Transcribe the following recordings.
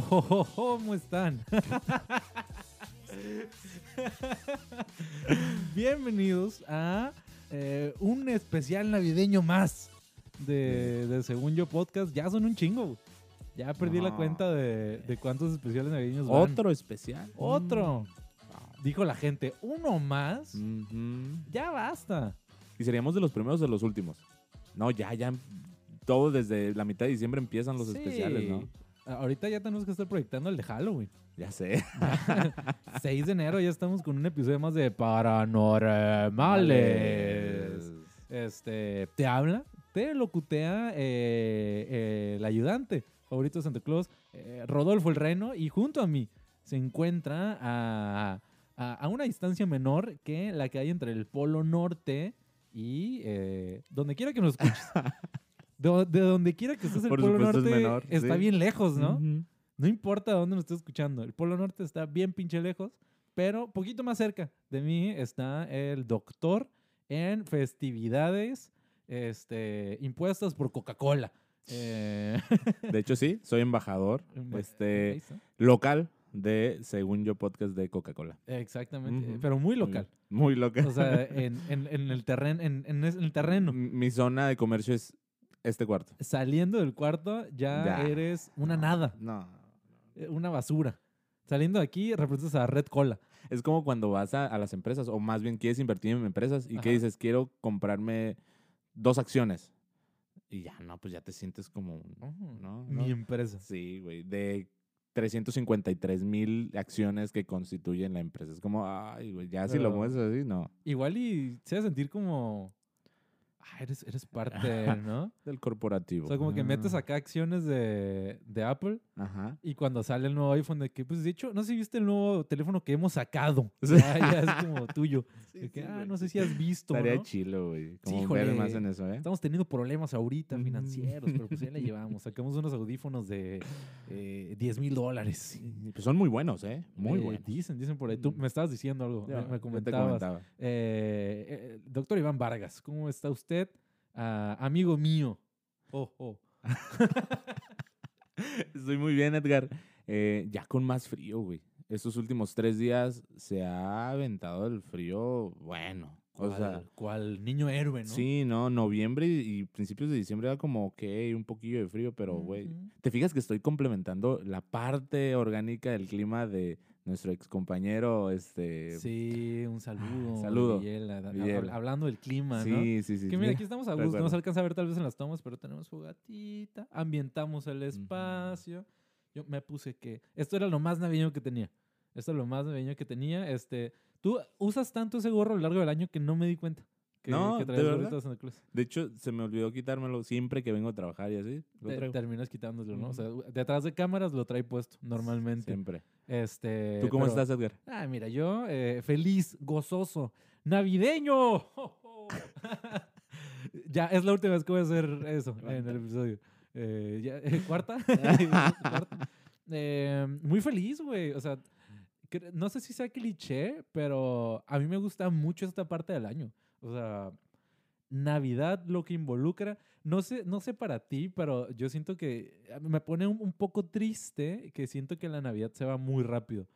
¿Cómo están? Bienvenidos a eh, un especial navideño más de, de Según Yo Podcast. Ya son un chingo. Ya perdí la cuenta de, de cuántos especiales navideños van. Otro especial. Otro. Dijo la gente, uno más. Ya basta. Y seríamos de los primeros o de los últimos. No, ya, ya. Todo desde la mitad de diciembre empiezan los Sí. especiales, ¿no? Ahorita ya tenemos que estar proyectando el de Halloween. Ya sé. 6 de enero ya estamos con un episodio más de Paranormales. Este, te habla, te locutea eh, eh, el ayudante favorito de Santa Claus, eh, Rodolfo el Reno, y junto a mí se encuentra a, a- a una distancia menor que la que hay entre el Polo Norte y eh, donde quiera que nos escuches. De, de donde quiera que estés el Por Polo supuesto es Norte menor, está sí. bien lejos, ¿no? No importa dónde nos estés escuchando. El Polo Norte está bien pinche lejos, pero poquito más cerca de mí está el doctor en festividades este, impuestas por Coca-Cola. Eh, De hecho, sí, soy embajador ahí este, local de Según Yo Podcast de Coca-Cola. Exactamente, pero muy local. Muy local. O sea, en, en- en el terreno, en, en el terreno. Mi zona de comercio es este cuarto. Saliendo del cuarto ya, Ya. eres una nada, No. eh, una basura. Saliendo de aquí representas a Red Cola. Es como cuando vas a, a las empresas, o más bien quieres invertir en empresas y Ajá. que dices, quiero comprarme dos acciones. Y ya, no, pues ya te sientes como. Mi empresa. Sí, güey, de 353 mil acciones que constituyen la empresa. Es como, ay, güey, ya si lo mueves así, no. Igual y se hace sentir como. Ah, eres, eres parte, ¿no? Del corporativo. O sea, como que metes Ah, acá acciones de, de Apple Ajá. y cuando sale el nuevo iPhone, de que, pues de hecho, no sé si viste el nuevo teléfono que hemos sacado. Sí. Ya, ya es como tuyo. De que, sí, ah, güey, no sé sí. si has visto. Estaría ¿no? chilo, güey. Como híjole. ver más en eso, ¿eh? Estamos teniendo problemas ahorita financieros, pero pues ya le llevamos. Sacamos unos audífonos de eh, 10 mil dólares. Pues son muy buenos, ¿eh? Muy Eh, buenos. Dicen, dicen por ahí. Tú me estabas diciendo algo, Ya, me- comentabas. comentaba. Eh, eh, doctor Iván Vargas, ¿cómo está usted? Amigo mío. Oh, oh. Estoy muy bien, Edgar. Eh, ya con más frío, güey. Estos últimos tres días se ha aventado el frío, bueno. O ¿Cuál, sea, niño héroe, ¿no? sí, no, noviembre y y principios de diciembre era como, ok, un poquillo de frío, pero, güey. ¿te fijas que estoy complementando la parte orgánica del clima de nuestro ex compañero, este... Sí, un saludo. saludo, Villela, Villela. hablando del clima, ¿no? sí, sí, sí. Que mira, sí. aquí estamos a gusto, no se alcanza a ver tal vez en las tomas, pero tenemos fogatita, ambientamos el espacio. Yo me puse que esto era lo más navideño que tenía. Esto es lo más navideño que tenía. Este, tú usas tanto ese gorro a lo largo del año que no me di cuenta. Que, No, que ¿de traías Santa Claus. De hecho, se me olvidó quitármelo siempre que vengo a trabajar y así. Te- terminas quitándolo, ¿no? O sea, detrás de cámaras lo trae puesto normalmente. Siempre. Este, ¿Tú cómo pero- estás, Edgar? Ah, mira, yo eh, feliz, gozoso, navideño. Ya, es la última vez que voy a hacer eso en el episodio. Eh, ya, eh, ¿Cuarta? ¿Cuarta? Eh, muy feliz, güey. O sea, no sé si sea cliché, pero a mí me gusta mucho esta parte del año. O sea, Navidad, lo que involucra. No sé, no sé para ti, pero yo siento que me pone un, un poco triste que siento que la Navidad se va muy rápido.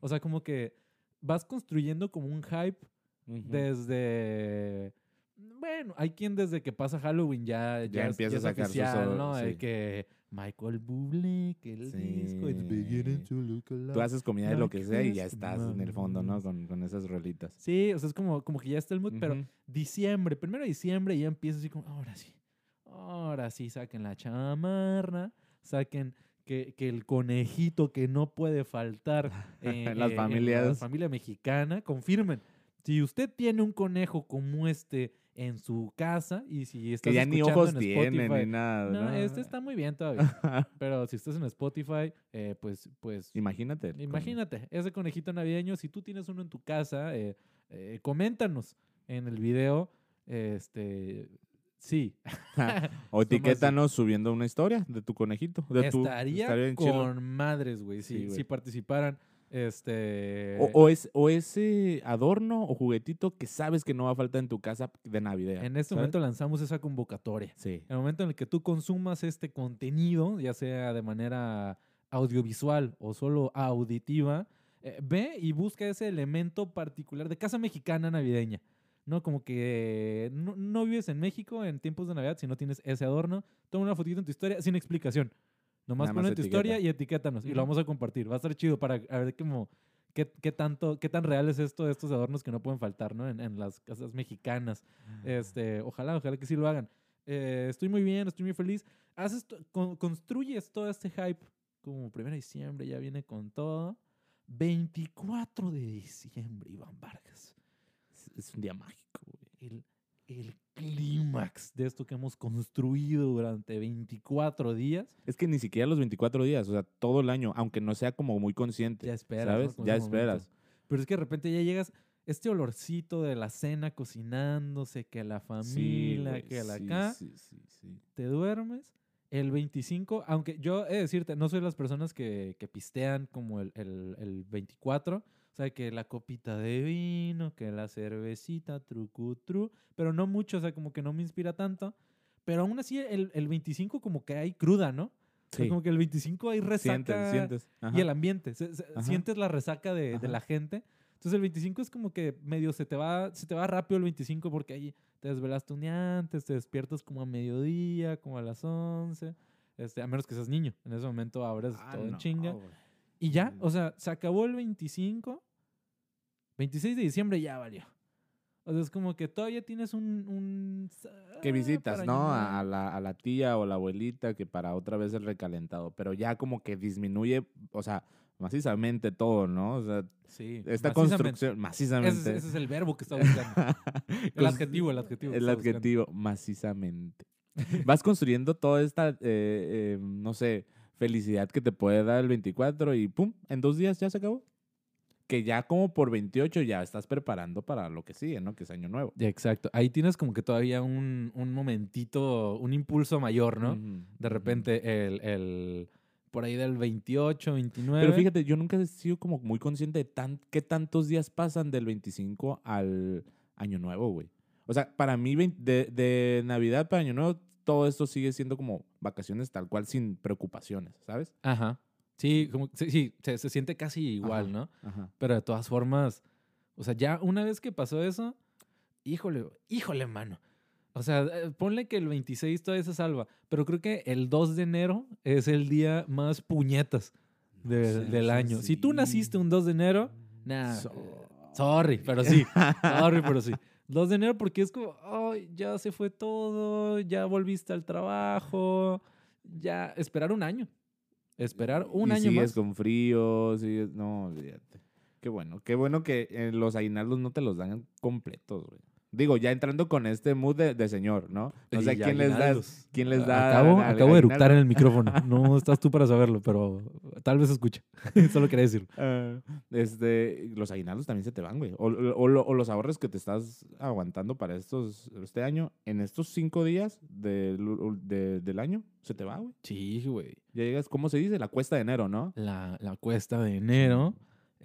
O sea, como que vas construyendo como un hype desde... Bueno, hay quien desde que pasa Halloween ya, ya, empieza ya a sacar oficial, o- ¿no? Que Michael Bublé, que el Sí. disco, it's beginning to look Tú haces comida de lo que sea y ya estás en el fondo, ¿no? Con, con esas rolitas. Sí, o sea, es como, como que ya está el mood, pero diciembre, primero de diciembre ya empieza así como, ahora sí, ahora sí, saquen la chamarra, saquen que, que el conejito que no puede faltar en, Las en- en la familias. familia mexicana, confirmen. Si usted tiene un conejo como este en su casa y si estás Que ya ni escuchando ojos en tienen Spotify- ni nada. No, ¿no? este está muy bien todavía. Pero si estás en Spotify, eh, pues, pues Imagínate. con- Imagínate, ese conejito navideño, si tú tienes uno en tu casa, eh, eh, coméntanos en el video, este, sí. o etiquétanos subiendo una historia de tu conejito. De tu, estaría bien chilo. con madres, güey, Sí, güey. si participaran Este. O, o es, o ese adorno o juguetito que sabes que no va a faltar en tu casa de Navidad. en este ¿sabes? momento lanzamos esa convocatoria. Sí. En el momento en el que tú consumas este contenido, ya sea de manera audiovisual o solo auditiva, eh, ve y busca ese elemento particular de casa mexicana navideña. ¿No? Como que no, no vives en México en tiempos de Navidad si no tienes ese adorno. Toma una fotito en tu historia sin explicación. Nomás Nada en tu historia y etiquétanos. Y lo vamos a compartir. Va a estar chido para a ver cómo, qué, qué tanto, qué tan real es esto de estos adornos que no pueden faltar, ¿no? En, en las casas mexicanas. Este, ojalá, ojalá que sí lo hagan. Eh, estoy muy bien, estoy muy feliz. Haces, con- construyes todo este hype como primero de diciembre, ya viene con todo. 24 de diciembre, Iván Vargas. Es, es un día mágico, güey. El, el clímax de esto que hemos construido durante 24 días. Es que ni siquiera los 24 días, o sea, todo el año, aunque no sea como muy consciente. Ya esperas. ¿Sabes? Ya momento. esperas. Pero es que de repente ya llegas, este olorcito de la cena cocinándose, que la familia, que la sí, acá. Sí, sí, sí. te duermes. El 25, aunque yo he de decirte, no soy las personas que, que pistean como el, el, el 24. O sea, que la copita de vino, que la cervecita, trucu, tru. Pero no mucho, o sea, como que no me inspira tanto. Pero aún así, el, el 25 como que hay cruda, ¿no? O sea, Sí. como que el 25 hay resaca. Sientes, sientes. Y Ajá. el ambiente. se- se- sientes la resaca de, de la gente. Entonces el 25 es como que medio se te va, se te va rápido el 25 porque ahí te desvelaste un día antes, te despiertas como a mediodía, como a las 11. Este, a menos que seas niño. En ese momento abres Ah, todo en no, chinga. güey. Y ya, o sea, se acabó el 25. 26 de diciembre ya valió. O sea, es como que todavía tienes un... un Que ah, visitas, para ¿no? A, la, a la tía o la abuelita que para otra vez el recalentado. Pero ya como que disminuye, o sea, macizamente todo, ¿no? O sea, Sí, esta construcción, macizamente. es- ese es el verbo que está buscando. el adjetivo, el adjetivo. que El está buscando. adjetivo, macizamente. Vas construyendo toda esta, eh, eh, no sé, felicidad que te puede dar el 24 y pum, en dos días ya se acabó. Que ya como por 28 ya estás preparando para lo que sigue, ¿no? Que es año nuevo. Exacto. Ahí tienes como que todavía un, un momentito, un impulso mayor, ¿no? De repente el, el- por ahí del 28, 29. Pero fíjate, yo nunca he sido como muy consciente de tan, qué tantos días pasan del 25 al año nuevo, güey. O sea, para mí, de, de Navidad para año nuevo, todo esto sigue siendo como vacaciones tal cual, sin preocupaciones, ¿sabes? Ajá. Sí, como, sí, sí, se, se siente casi igual, Ajá. ¿no? Ajá. Pero de todas formas, o sea, ya una vez que pasó eso, híjole, híjole, mano. O sea, eh, ponle que el 26 todavía se salva, pero creo que el 2 de enero es el día más puñetas de- seas del año. Si tú naciste un 2 de enero, nah, So- sorry, pero sí. Sorry, pero sí. 2 de enero porque es como, ay, ya se fue todo, ya volviste al trabajo, ya esperar un año. Esperar un y año sigues más. con frío, sigues... No, olvídate. Qué bueno, qué bueno que eh, los aguinaldos no te los dan completos, güey. Digo, ya entrando con este mood de, de señor, ¿no? No sé quién les da, quién les da. Acabo, acabo de eructar en el micrófono. No estás tú para saberlo, pero tal vez escucha. Solo quería decirlo. Ah, este, los aguinaldos también se te van, güey. O, o- o lo- o los ahorros que te estás aguantando para estos, este año, en estos cinco días del, de- del año, se te va, güey. Sí, güey. Ya llegas, ¿cómo se dice? La cuesta de enero, ¿no? La, la cuesta de enero,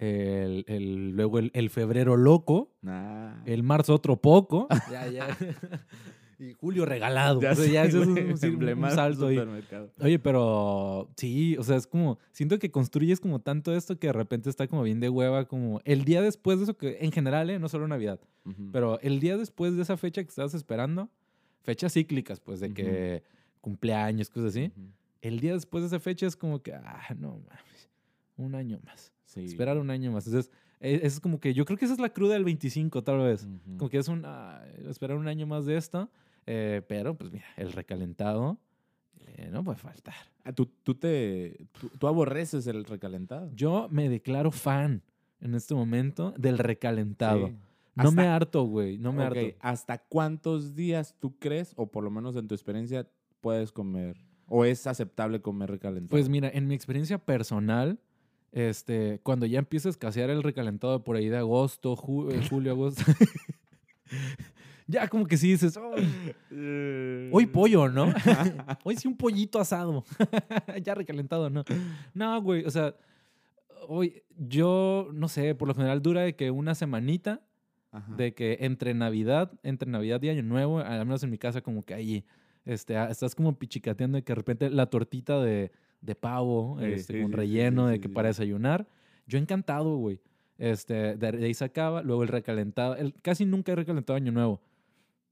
el, el- luego el, el febrero loco, Nah. el marzo otro poco. ya, ya. y julio regalado. Ya O sea, sé, ya eso es un, un- un salto ahí. supermercado. Oye, pero sí, o sea, es como, siento que construyes como tanto esto que de repente está como bien de hueva, como el día después de eso, que en general, ¿eh? no solo Navidad, pero el día después de esa fecha que estabas esperando, fechas cíclicas, pues de que cumpleaños, cosas así, el día después de esa fecha es como que, ah, no mames, un año más, Sí. esperar un año más. Entonces, e- es como que yo creo que esa es la cruda del 25, tal vez. Ujú. Como que es un, esperar un año más de esto, eh, pero pues mira, el recalentado eh, no puede faltar. Ah, ¿Tú, tú te, tú, tú aborreces el recalentado. Yo me declaro fan en este momento del recalentado. Sí. No me harto, güey, no me Ok, harto. ¿Hasta cuántos días tú crees, o por lo menos en tu experiencia, puedes comer? ¿O es aceptable comer recalentado? Pues mira, en mi experiencia personal, este, cuando ya empieza a escasear el recalentado por ahí de agosto, ju- eh, julio, agosto, ya como que sí dices, "Ay, hoy pollo, ¿no? hoy sí un pollito asado, ya recalentado, ¿no? No, güey, o sea, Hoy, yo no sé, por lo general dura de que una semanita Ajá. de que entre Navidad, entre Navidad y Año Nuevo, al menos en mi casa, como que ahí este, estás como pichicateando de que de repente la tortita de, de pavo, Sí, este, sí, con sí, sí, relleno, de que para desayunar. Yo encantado, güey. Este, de de ahí se acaba, luego el recalentado. El, casi nunca he recalentado Año Nuevo.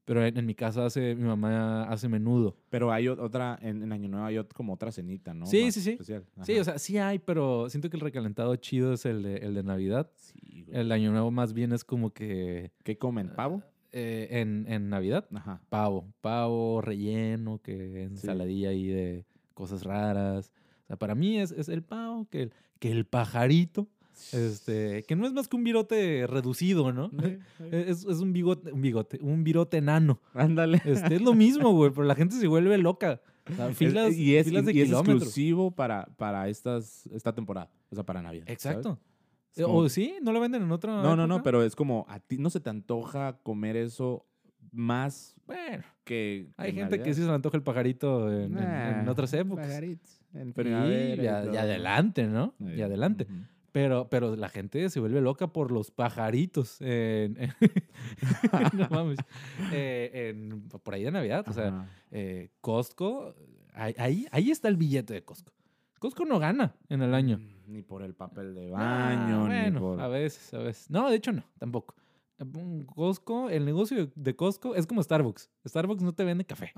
Pero en, en mi casa hace, mi mamá hace menudo. Pero hay otra, en, en Año Nuevo hay como otra cenita, ¿no? Sí, Más sí, sí. especial. Sí, o sea, sí hay, pero siento que el recalentado chido es el de, el de Navidad. Sí, güey. El Año Nuevo más bien es como que ¿Qué comen? ¿Pavo? eh, en, en Navidad, Ajá. pavo. Pavo, relleno, que ensaladilla ahí de cosas raras. O sea, para mí es, es el pavo, que el, que el pajarito, este, que no es más que un virote reducido, ¿no? Es, es un bigote, un bigote, un virote enano. Ándale. Este, es lo mismo, güey, pero la gente se vuelve loca. O sea, Es- filas, y es, filas de y es exclusivo para, para estas, esta temporada. O sea, para Navidad. Exacto. Como- ¿O sí? ¿No lo venden en otra no, no, no, pero es como, a ti no se te antoja comer eso más Bueno, que. hay en gente que sí se le antoja el pajarito en, en- en Nah, otras épocas. pajaritos, En Y, todo. ya adelante, ¿no? Sí, Y adelante. Pero, pero la gente se vuelve loca por los pajaritos. en- en- no mames. Eh, en- por ahí de Navidad. O sea, eh, Costco, ahí, ahí, está el billete de Costco. Costco no gana en el año. Ni por el papel de Ah, baño, ni bueno, por. a veces, a veces. No, de hecho no, tampoco. Costco, el negocio de Costco es como Starbucks. Starbucks no te vende café.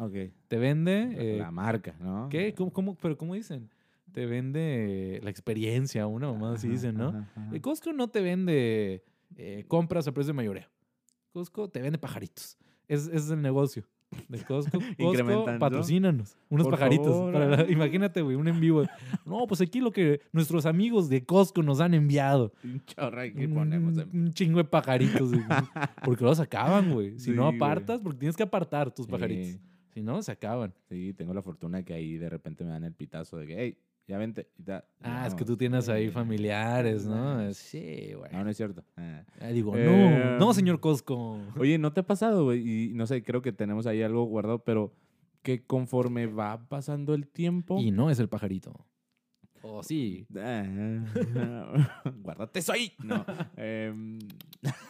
Te vende... La- eh, la marca, ¿no? ¿Qué? ¿Cómo, cómo- pero ¿cómo dicen? Te vende la experiencia, una mamá así dicen, ¿no? ajá, ajá. Costco no te vende eh, compras a precio de mayoreo. Costco te vende pajaritos. Es, ese es el negocio de Costco. Costco, patrocínanos. Unos Por pajaritos. favor, para la- imagínate, güey, un en vivo. No, pues aquí lo que nuestros amigos de Costco nos han enviado. Un chorro Un, ponemos en- un chingo de pajaritos. güey. porque los acaban, güey. Si Sí, no güey. apartas, porque tienes que apartar tus pajaritos. Si no, se acaban. sí, tengo la fortuna que ahí de repente me dan el pitazo de que, hey, ya vente. Ah, es que tú tienes ahí Sí. familiares, ¿no? Sí, güey. No, no es cierto. Ah. Ah, digo, Eh, no, no, señor Costco. Oye, ¿no te ha pasado, güey? Y no sé, creo que tenemos ahí algo guardado, pero que conforme va pasando el tiempo... Y no es el pajarito. Oh, sí. Ah, Guárdate eso ahí. No. em,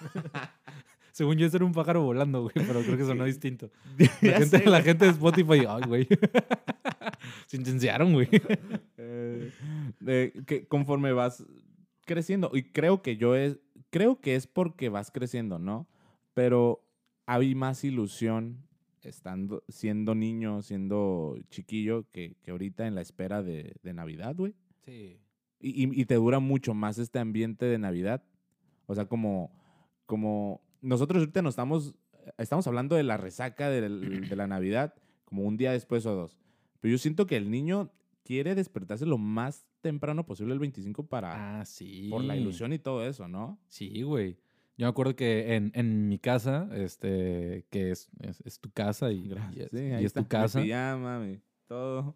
Según yo, ese era un pájaro volando, güey, pero creo que sonó distinto. La gente, sé, la gente de Spotify, ay, güey. Se incendiaron, güey. eh, de que conforme vas creciendo, y creo que yo es, creo que es porque vas creciendo, ¿no? Pero hay más ilusión estando, siendo niño, siendo chiquillo, que, que ahorita en la espera de, de Navidad, güey. Sí. Y, y- y te dura mucho más este ambiente de Navidad. O sea, como, como nosotros ahorita nos estamos, estamos hablando de la resaca del- de la Navidad, como un día después o dos. Pero yo siento que el niño quiere despertarse lo más temprano posible el 25 para, Ah, sí. por la ilusión y todo eso, ¿no? Sí, güey. Yo me acuerdo que en, en mi casa, este, que es, es, es tu casa y, Sí, y es tu casa. Mi pijama, mi todo.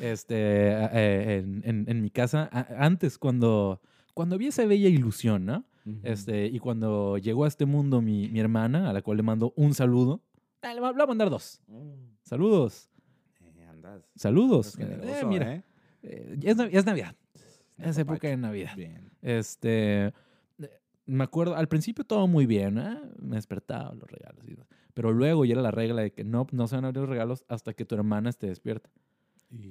este, eh, en, en- en mi casa, a- antes cuando, cuando había esa bella ilusión, ¿no? Este, y cuando llegó a este mundo mi, mi hermana, a la cual le mando un saludo, ah, le voy a mandar dos. Mm, Saludos, eh, andas. saludos. andas Eh, generoso, mira, ¿eh? eh, ya es, Nav- ya es Navidad, es época de Navidad. Bien. Este, eh, me acuerdo, al principio todo muy bien, ¿eh? me despertaba los regalos. y- pero luego ya era la regla de que no, no se van a abrir los regalos hasta que tu hermana esté despierta.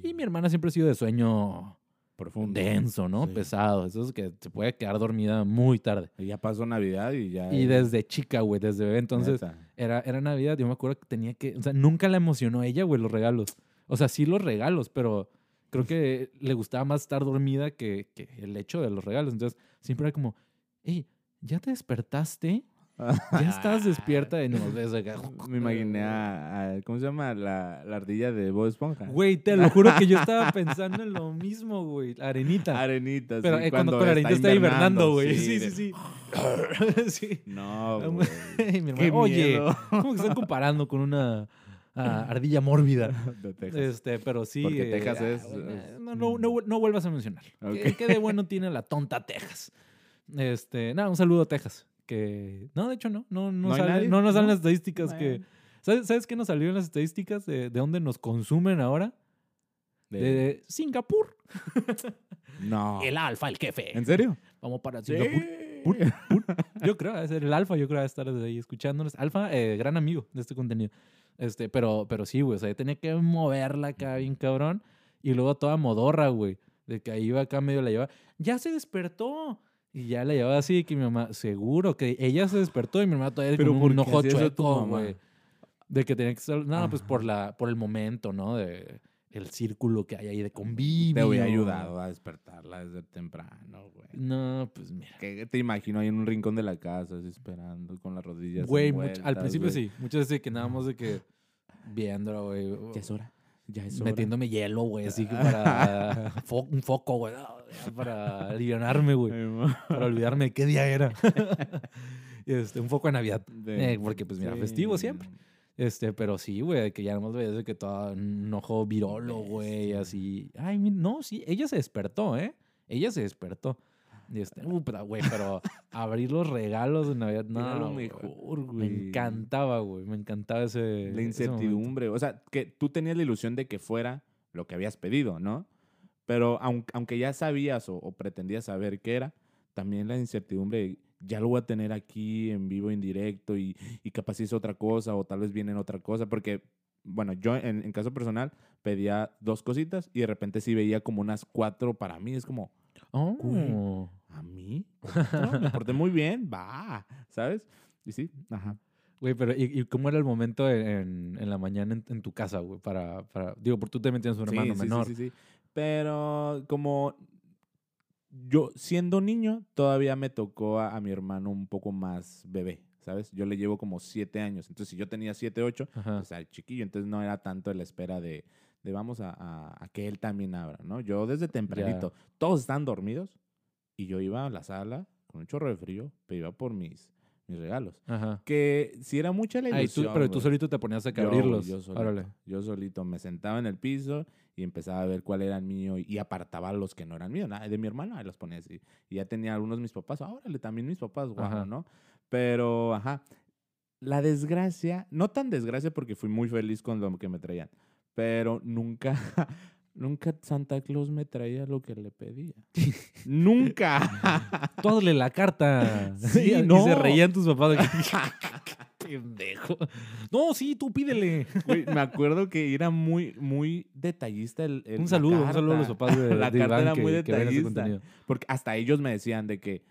Y mi hermana siempre ha sido de sueño profundo. denso, ¿no? Sí. Pesado. Eso es que se puede quedar dormida muy tarde. Y ya pasó Navidad y ya. Y desde chica, güey, desde bebé. Entonces, era, era Navidad. Yo me acuerdo que tenía que. O sea, nunca la emocionó ella, güey, los regalos. O sea, sí los regalos, pero creo que le gustaba más estar dormida que, que el hecho de los regalos. Entonces, siempre era como, hey, ¿ya te despertaste? ¿Ya estás despierta? Y nos ves acá. Me imaginé a, a- ¿Cómo se llama? La, la ardilla de Bob Esponja. Güey, te lo juro que yo estaba pensando en lo mismo, güey. Arenita. Arenita. Pero sí, eh, cuando, la arenita está hibernando, güey. Sí, sí, sí. sí. No, güey. Mi hermano, Oye. ¿cómo que están comparando con una ah, ardilla mórbida? De Texas. Este, pero sí. Porque eh, Texas ah, es, eh, no, no, no, no vuelvas a mencionar. Ok. ¿Qué, qué de bueno tiene la tonta Texas? Este, nada, un saludo a Texas. Que, no, de hecho no. No, no, ¿No sale- no nos salen ¿No? las estadísticas que. ¿Sabes, ¿Sabes qué nos salió en las estadísticas de, de dónde nos consumen ahora? De- De Singapur. No. El alfa, el jefe. ¿En serio? Vamos para Sí. Singapur. Pur, pur. Yo creo, debe ser el alfa, yo creo, debe estar desde ahí escuchándonos. Alfa, eh, gran amigo de este contenido. Este, pero, pero sí, güey, o sea, yo tenía que moverla acá bien cabrón. Y luego toda modorra, güey. De que ahí iba acá medio la llevaba. Ya se despertó. Y ya la llevaba así, que mi mamá, seguro que ella se despertó y mi mamá todavía ¿Pero con un ojo chueco, güey. De que tenía que estar, no, pues por, la, por el momento, ¿no? De el círculo que hay ahí de convivio. Te hubiera ayudado a despertarla desde temprano, güey. No, pues mira. Que te imagino ahí en un rincón de la casa, así esperando, con las rodillas Güey, much- al principio güey. sí. Muchas veces que nada más de que viéndola, güey. Ya es hora. Ya es hora. Metiéndome hielo, güey, así que para fo- un foco, güey, ya para aliviarme, güey, para olvidarme de qué día era. este, un foco de Navidad, De- eh, porque pues mira, sí. festivo siempre. Este, pero sí, güey, que ya nomás veías de que todo un ojo virolo, güey, así. Ay, no, sí, ella se despertó, ¿eh? Ella se despertó. Y este, uh, pero, güey, pero abrir los regalos de Navidad, no, Era lo güey. mejor, Me güey. encantaba, güey. Me encantaba ese. La ese incertidumbre. O sea, que tú tenías la ilusión de que fuera lo que habías pedido, ¿no? Pero aun- aunque ya sabías o, o pretendías saber qué era, también la incertidumbre, de, ya lo voy a tener aquí en vivo, en directo, y, y capaz es otra cosa, o tal vez viene otra cosa, porque, bueno, yo en, en caso personal pedía dos cositas y de repente sí veía como unas cuatro para mí, es como, Oh. ¿a mí? Me porté muy bien, va, ¿sabes? Y sí, ajá. Güey, pero ¿y, y cómo era el momento en, en la mañana en, en tu casa, güey? Para, para, digo, porque tú también tienes un hermano sí, sí, menor. Sí, sí, sí. Pero como yo siendo niño, todavía me tocó a, a mi hermano un poco más bebé, ¿sabes? Yo le llevo como siete años. Entonces, si yo tenía siete, ocho, Ajá. o sea, chiquillo, entonces no era tanto la espera de, de vamos a, a- a que él también abra, ¿no? Yo desde tempranito, todos están dormidos y yo iba a la sala con un chorro de frío, pero iba por mis, mis regalos. Ajá. Que si era mucha la Ah, y tú- ilusión. pero tú güey. solito te ponías a que Yo, abrirlos. Yo solito, Órale. yo solito me sentaba en el piso y empezaba a ver cuál era el mío y apartaba los que no eran míos. Nada, de mi hermano, ahí los ponía así. Y ya tenía algunos mis papás. "Ah, Órale, también mis papás, guau, Ajá. ¿no? Pero, ajá. La desgracia, no tan desgracia porque fui muy feliz con lo que me traían, pero nunca, nunca Santa Claus me traía lo que le pedía. ¡Nunca! Tú hazle la carta. Sí, y, y no. se reían tus papás. Pendejo. No, sí, tú pídele. Güey, me acuerdo que era muy, muy detallista el, el- un saludo, un saludo a los papás de, La de carta Iván era que, muy detallista. Porque hasta ellos me decían de que,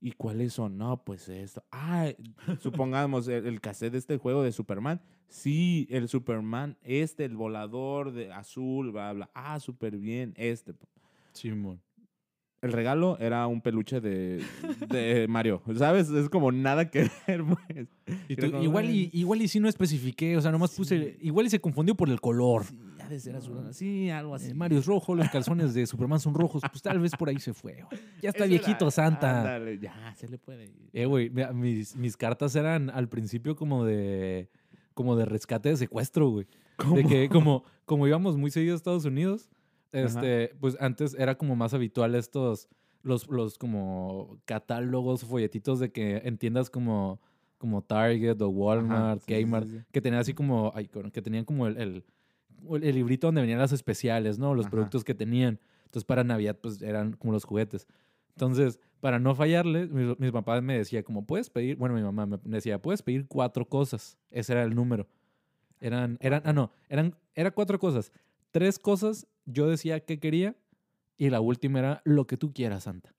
¿y cuáles son? No, pues esto. Ah, supongamos el, el cassette de este juego de Superman. Sí, el Superman, este, el volador de azul, bla, bla. Ah, súper bien, este. Simón. El regalo era un peluche de, de Mario, ¿sabes? Es como nada que ver, pues. Y tú, igual, y, igual y sí no especifiqué, o sea, nomás puse, igual y se confundió por el color. Sí, de ser azul. Sí, algo así. Eh, Mario es rojo, los calzones de Superman son rojos, pues tal vez por ahí se fue. güey. Ya está Eso viejito era- Santa. ándale, ya, se le puede ir. Eh, güey, mis, mis cartas eran al principio como de como de rescate de secuestro, güey. De que como, como íbamos muy seguido a Estados Unidos, este, pues antes era como más habitual estos, los, los como catálogos, folletitos de que en tiendas como, como Target o Walmart, Ajá, sí, Kmart, sí, sí. que tenían así como, ay, que tenían como el, el, el librito donde venían las especiales, ¿no? Los Ajá. productos que tenían. Entonces para Navidad pues eran como los juguetes. Entonces, para no fallarle, mis, mis papás me decía como, puedes pedir, bueno, mi mamá me decía, puedes pedir cuatro cosas. Ese era el número. Eran, eran, ah, no, eran, era cuatro cosas. Tres cosas yo decía que quería y la última era lo que tú quieras, Santa.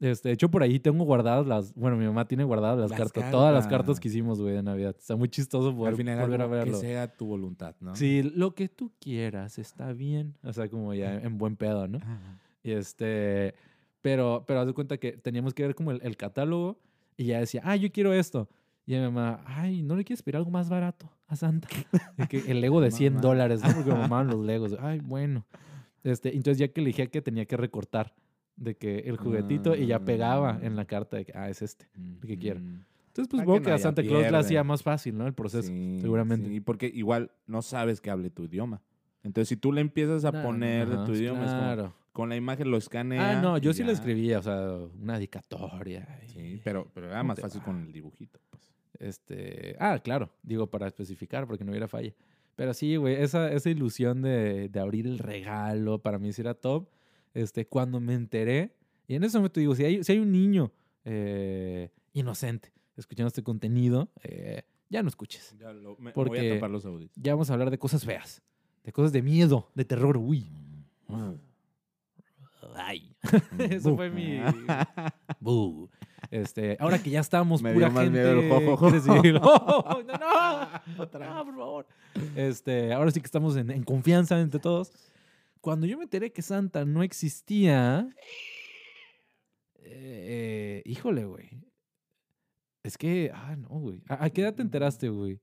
Este, de hecho, por ahí tengo guardadas las, bueno, mi mamá tiene guardadas las, Las cartas, todas las cartas. que hicimos, güey, de Navidad. Está muy chistoso poder Al final volver a verlo. que sea tu voluntad, ¿no? Sí, lo que tú quieras está bien. O sea, como ya en buen pedo, ¿no? Ajá. Y este, pero, pero haz de cuenta que teníamos que ver como el, el catálogo y ya decía, ah, yo quiero esto. Y mi mamá, ay, ¿no le quieres pedir algo más barato a Santa? Que el Lego de 100 Mamá. dólares, ¿no? Porque me mamaban los Legos. Ay, bueno. Este, entonces ya que elegía que tenía que recortar de que el juguetito y ya pegaba en la carta de que, ah, es este. que quiera. Mm. Entonces, pues supongo que que, no a Santa Claus le hacía más fácil, ¿no? El proceso, Sí, seguramente. Sí, porque igual no sabes que hable tu idioma. Entonces, si tú le empiezas a poner de ajá, tu idioma, es como, claro. con la imagen lo escanea. Ah, no, yo sí le escribía, o sea, una dedicatoria. y- Sí, pero, pero era ¿Cómo más fácil va? con el dibujito. Pues. Este, ah, claro, digo para especificar porque no hubiera falla. Pero sí, güey, esa, esa ilusión de, de abrir el regalo para mí sí era top. Este, cuando me enteré, y en ese momento digo, si hay, si hay un niño eh, inocente escuchando este contenido, eh, ya no escuches. Ya lo, me, Porque- voy a tapar los audios. Ya vamos a hablar de cosas feas, de cosas de miedo, de terror. Uy. Ay. Eso Bu. fue mi. Bu. Este, ahora que ya estamos Me pura dio más gente. miedo el. ¿quieres decir? ¡Oh, no, no! No, por favor. Este, ahora sí que estamos en, en confianza entre todos. Cuando yo me enteré que Santa no existía, eh, híjole, güey. Es que, ah, no, güey. ¿A, a qué edad te enteraste, güey?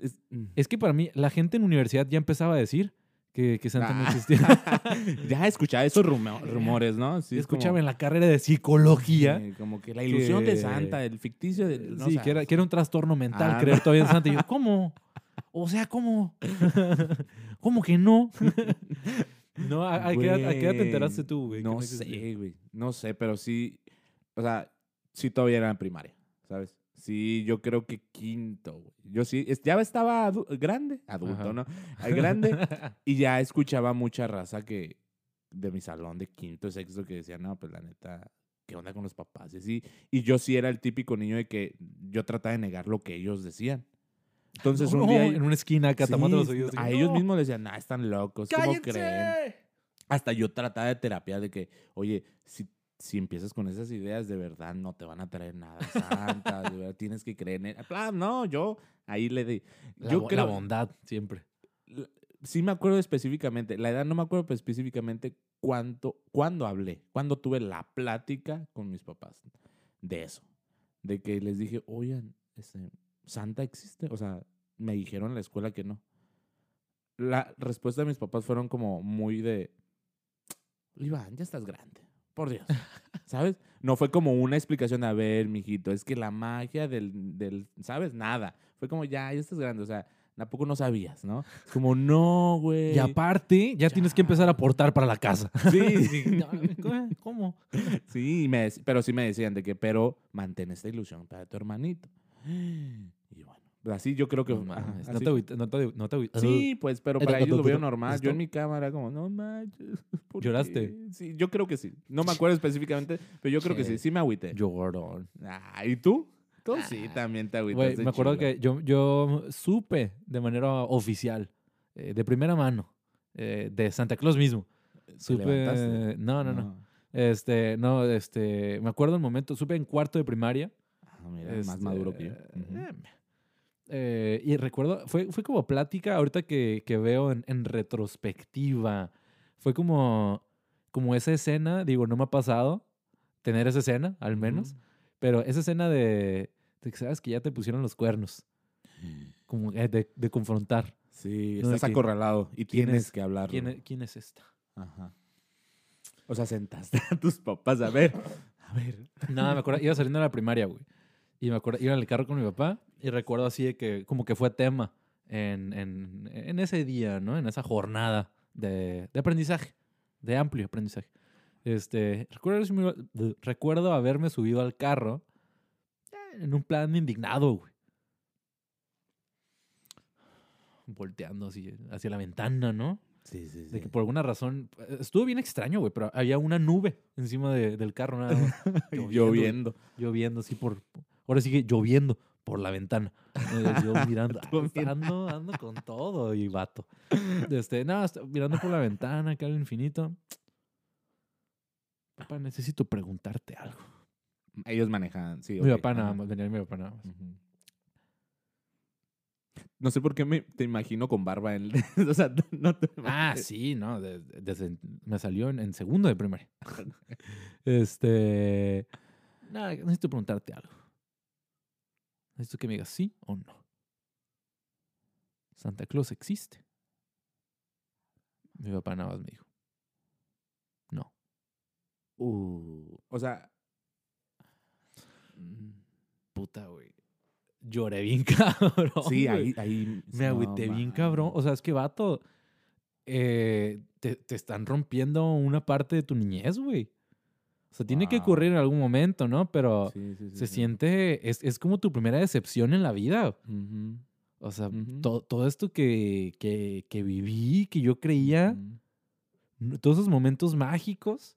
Es- mm. Es que para mí, la gente en universidad ya empezaba a decir que, que Santa no Ah. existía. ya escuchaba esos rumo- rumores, ¿no? Sí, como- escuchaba en la carrera de psicología. Sí, como que la ilusión de Santa, el ficticio de... no, sí, o sea, que, era, que era un trastorno mental Ah, creer todavía en Santa. Y yo, ¿cómo? O sea, ¿cómo? ¿Cómo que no? no, ¿a, a qué edad, a qué edad te enteraste tú, güey? No sé, güey. No sé, pero sí... O sea, sí todavía era en primaria, ¿sabes? Sí, yo creo que quinto, güey. Yo sí, ya estaba adu- grande, adulto, Ajá. ¿no? Grande, y ya escuchaba mucha raza que... De mi salón de quinto, sexto, que decía, no, pues la neta, ¿qué onda con los papás? Y, así, y yo sí era el típico niño de que yo trataba de negar lo que ellos decían. Entonces No, un día... en una esquina acá tapando los Sí, oídos. A ellos "No, mismos les decían, nah, están locos, ¿cómo creen? Hasta yo trataba de terapia de que, oye, si, si empiezas con esas ideas, de verdad no te van a traer nada santa, de verdad tienes que creer en él. Plan, no, yo ahí le di. La, Yo creo, la bondad, siempre. la- sí me acuerdo específicamente, la edad no me acuerdo pues, específicamente cuánto, cuándo hablé, cuándo tuve la plática con mis papás de eso. De que les dije, oigan, este, Santa existe. O sea, me dijeron en la escuela que no. La respuesta de mis papás fueron como muy de, Iván, ya estás grande, por Dios. ¿Sabes? No fue como una explicación, a ver, mijito, es que la magia del, del, ¿sabes? Nada. Fue como, ya, ya estás grande, o sea, tampoco no sabías, ¿no? Es como, no, güey. Y aparte, ya, tienes que Ya. empezar a aportar para la casa. Sí, No, ¿cómo? Sí, me pero sí me decían de que, pero mantén esta ilusión para tu hermanito. Así yo creo que... No, mames, te agüita- no te no te Sí, pues, pero para ellos lo veo no, normal. Yo en mi cámara como, no manches. ¿por ¿Lloraste? qué?". Sí, yo creo que sí. No me acuerdo específicamente, pero yo creo que sí. Sí me agüité. Llorón. Ah, ¿y tú? Tú sí Ah, también te agüitaste. me acuerdo que yo, yo supe de manera oficial, eh, de primera mano, eh, de Santa Claus mismo. ¿Te Supe. levantaste? No, no, no. Este, no, este. Me acuerdo el momento, supe en cuarto de primaria. Ah, mira, más este, maduro que yo. Ujú. eh, eh, y recuerdo, fue, fue como plática ahorita que, que veo en, en retrospectiva. Fue como, como esa escena, digo, no me ha pasado tener esa escena, al menos, pero esa escena de, de que sabes que ya te pusieron los cuernos, como eh, de, de confrontar. Sí, No, estás que, acorralado y ¿quién tienes es- que hablar. ¿Quién es, quién es esta? Ajá. O sea, sentaste a tus papás a ver. A ver. No, me acuerdo, iba saliendo de la primaria, güey. Y me acuerdo, iba en el carro con mi papá y recuerdo así de que como que fue tema en, en, en ese día, ¿no? En esa jornada de, de aprendizaje, de amplio aprendizaje. Este, recuerdo, recuerdo haberme subido al carro en un plan indignado, güey. Volteando así hacia la ventana, ¿no? Sí, sí, De que por alguna razón, estuvo bien extraño, güey, pero había una nube encima de- del carro nada más. Lloviendo. lloviendo así por ahora sigue lloviendo por la ventana yo mirando ah, mirando. ando, ando con todo y vato. Este nada está mirando por la ventana acá al infinito. Papá necesito preguntarte algo. Ellos manejan, sí. mi ok, papá nada más venía mi papá nada más. No sé por qué me, te imagino con barba en o sea, no te ah sí no de- de- desde- me salió en, en segundo de primaria. Este nada necesito preguntarte algo necesito que me digas sí o no. Santa Claus existe. Mi papá nada más me dijo no Uh, o sea, mm, puta güey. Lloré bien cabrón sí, ahí, ahí. me no agüité bien cabrón. o sea es que vato eh, te, te están rompiendo una parte de tu niñez güey o sea tiene que ocurrir en algún momento no pero Sí, sí, sí, se siente, es, es como tu primera decepción en la vida. O sea, to- todo esto que, que, que viví, que yo creía, todos esos momentos mágicos.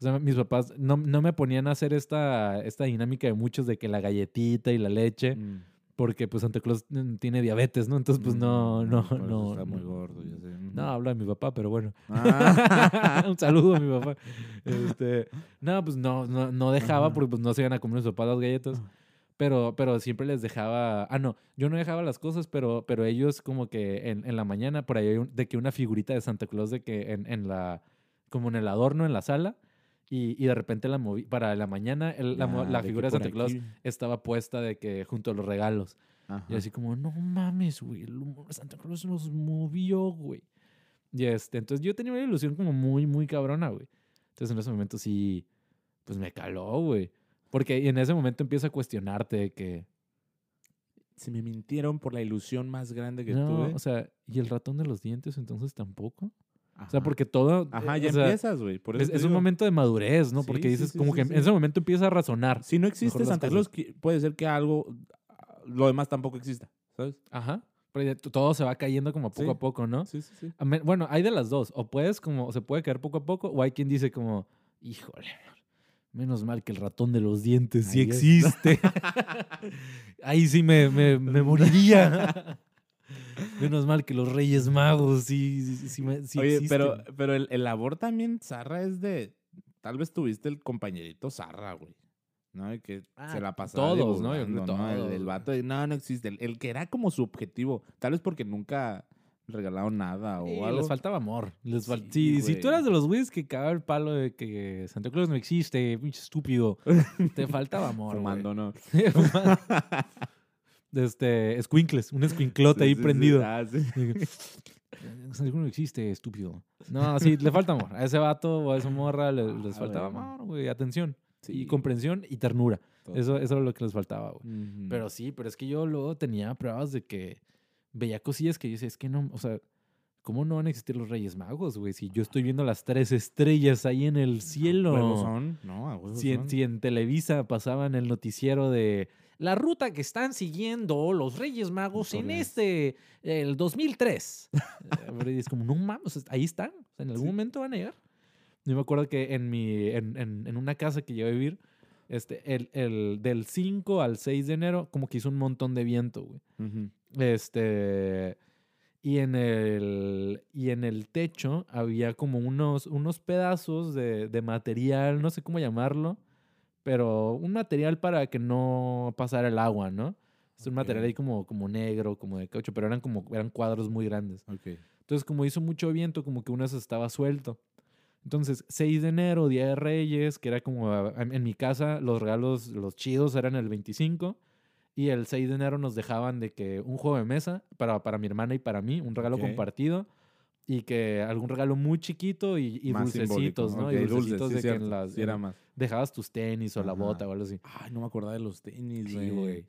O sea, mis papás no, no me ponían a hacer esta, esta dinámica de muchos de que la galletita y la leche, Mm. porque pues Santa Claus mm, tiene diabetes, ¿no? Entonces, pues no, Mm, no, no. Está muy no. gordo, ya sé. No, habla de mi papá, pero bueno. Ah. Un saludo a mi papá. Este, no, pues no, no, no dejaba porque pues, no se iban a comer mis papás las galletas. Pero, pero siempre les dejaba. Ah, no, yo no dejaba las cosas, pero, pero ellos, como que en, en la mañana, por ahí hay un- de que una figurita de Santa Claus, de que en, en la. como en el adorno en la sala, y, y de repente la moví. Para la mañana, el- la, de que figura de Santa Claus aquí. estaba puesta de que junto a los regalos. Y así como, no mames, güey, el humor de Santa Claus nos movió, güey. Y este, entonces yo tenía una ilusión como muy, muy cabrona, güey. Entonces en ese momento sí, pues me caló, güey. Porque en ese momento empieza a cuestionarte de que, Si me mintieron por la ilusión más grande que no, tuve. o sea, ¿y el ratón de los dientes entonces tampoco? O sea, porque todo... Ajá, eh, ya o sea, empiezas, güey. Es, un momento de madurez, ¿no? Sí, Porque dices, sí, como que en ese momento empiezas a razonar. Si no existe Santa. Claus, puede ser que algo, lo demás tampoco exista, ¿sabes? Ajá. Pero todo se va cayendo como poco Sí. a poco, ¿no? Sí, sí, sí. Bueno, hay de las dos. O puedes como, o se puede caer poco a poco, o hay quien dice como, híjole, menos mal que el ratón de los dientes sí Ahí existe. Ahí sí me, me, me moriría. menos mal que los Reyes Magos sí, sí, sí Oye, pero, pero el, el labor también, Zarra, es de. Tal vez tuviste el compañerito Zarra, güey. ¿No? El que Ah, se la pasaba. todos, ¿no? Yo creo divulgando, ¿no? El, el vato no, no existe. El, el que era como su objetivo. Tal vez porque nunca regalaron nada o Sí, algo. les faltaba amor. Les fal- Sí, si, si tú eras de los güeyes que cagaba el palo de que Santa Claus no existe, pinche estúpido, te faltaba amor. Fumando, ¿no? este, escuincles, un escuinclote ahí prendido. Ah. Santa Claus no existe, estúpido. No, sí, le falta amor. A ese vato o a esa morra le- les Ah, faltaba amor, güey, atención. Sí, Y comprensión y ternura. todo. Eso, eso era lo que les faltaba, güey. Pero sí, pero es que yo luego tenía pruebas de que veía cosillas que yo decía, es que no, o sea, ¿cómo no van a existir los Reyes Magos, güey? Si yo estoy viendo las tres estrellas ahí en el cielo. A son, No, a Si en, son. si en Televisa pasaban el noticiero de la ruta que están siguiendo los Reyes Magos en este, el 2003. Eh, es como, no mames, ahí están. En algún Sí. momento van a llegar. Yo me acuerdo que en, mi, en, en- en una casa que llegué a vivir, este, el, el, del 5 al 6 de enero, como que hizo un montón de viento, güey. Este. Y en el. Y en el techo había como unos, unos pedazos de, de material, no sé cómo llamarlo. Pero un material para que no pasara el agua, ¿no? Es un material ahí como, como negro, como de caucho, pero eran como eran cuadros muy grandes. Entonces, como hizo mucho viento, como que uno se estaba suelto. Entonces, 6 de enero, Día de Reyes, que era como ah, en, mi casa, los regalos, los chidos eran el 25. Y el 6 de enero nos dejaban de que un juego de mesa para, para mi hermana y para mí, un regalo Ok. compartido. Y que algún regalo muy chiquito y, y dulcecitos, ¿no? Ok, y dulces, dulcecitos sí, de que cierto. en las, Sí, era más. dejabas tus tenis o la Ajá. bota o algo así. Ay, no me acordaba de los tenis, Sí, güey.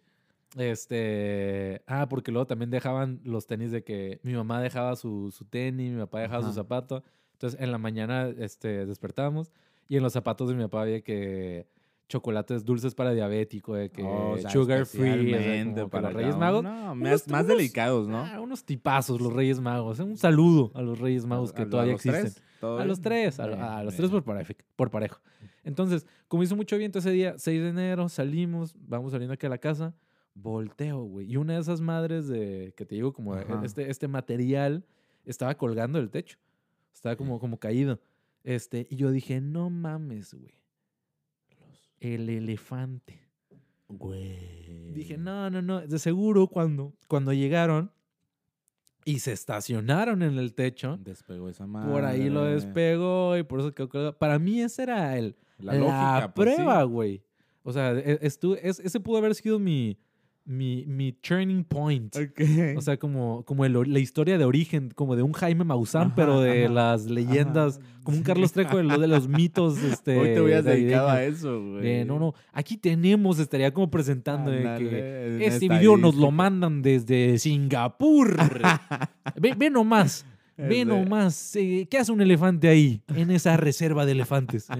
Este. Ah, porque luego también dejaban los tenis de que mi mamá dejaba su, su tenis, mi papá dejaba su Ajá. zapato. Entonces en la mañana este, despertábamos y en los zapatos de mi papá había que chocolates dulces para diabético, de que Oh, o sea, sugar free, o sea, como para los Reyes Magos. No, unos- más, más delicados, ¿no? Ah, unos tipazos los Reyes Magos. Un saludo a los Reyes Magos que ¿A- a todavía los existen. tres? ¿Todo A los tres, a, Bien, a los bien. tres por parejo, por parejo. Entonces, como hizo mucho viento ese día, 6 de enero, salimos, vamos saliendo aquí a la casa, volteo, güey. Y una de esas madres de, que te digo, como Ajá. este, este material, estaba colgando del techo. Estaba como, como caído. Este, y yo dije, no mames, güey. El elefante. Güey. Dije, no, no, no. De seguro cuando, cuando llegaron y se estacionaron en el techo, Despegó esa madre. por ahí lo despegó y por eso quedó. Para mí esa era el, La, la, lógica, pues, sí. prueba, güey. O sea, e- es- ese pudo haber sido mi, mi, mi turning point. Ok. O sea, como, como el la historia de origen, como de un Jaime Maussan, Ajá, pero de ajá, las leyendas, Ajá, como un. Carlos Trejo de, lo de los mitos. Este, Hoy te hubieras dedicado a navideños. eso, güey. De, no, no, aquí tenemos, estaría como presentando de que este video nos lo mandan desde Singapur. ve, ve nomás, ve nomás, eh, ¿qué hace un elefante ahí en esa reserva de elefantes?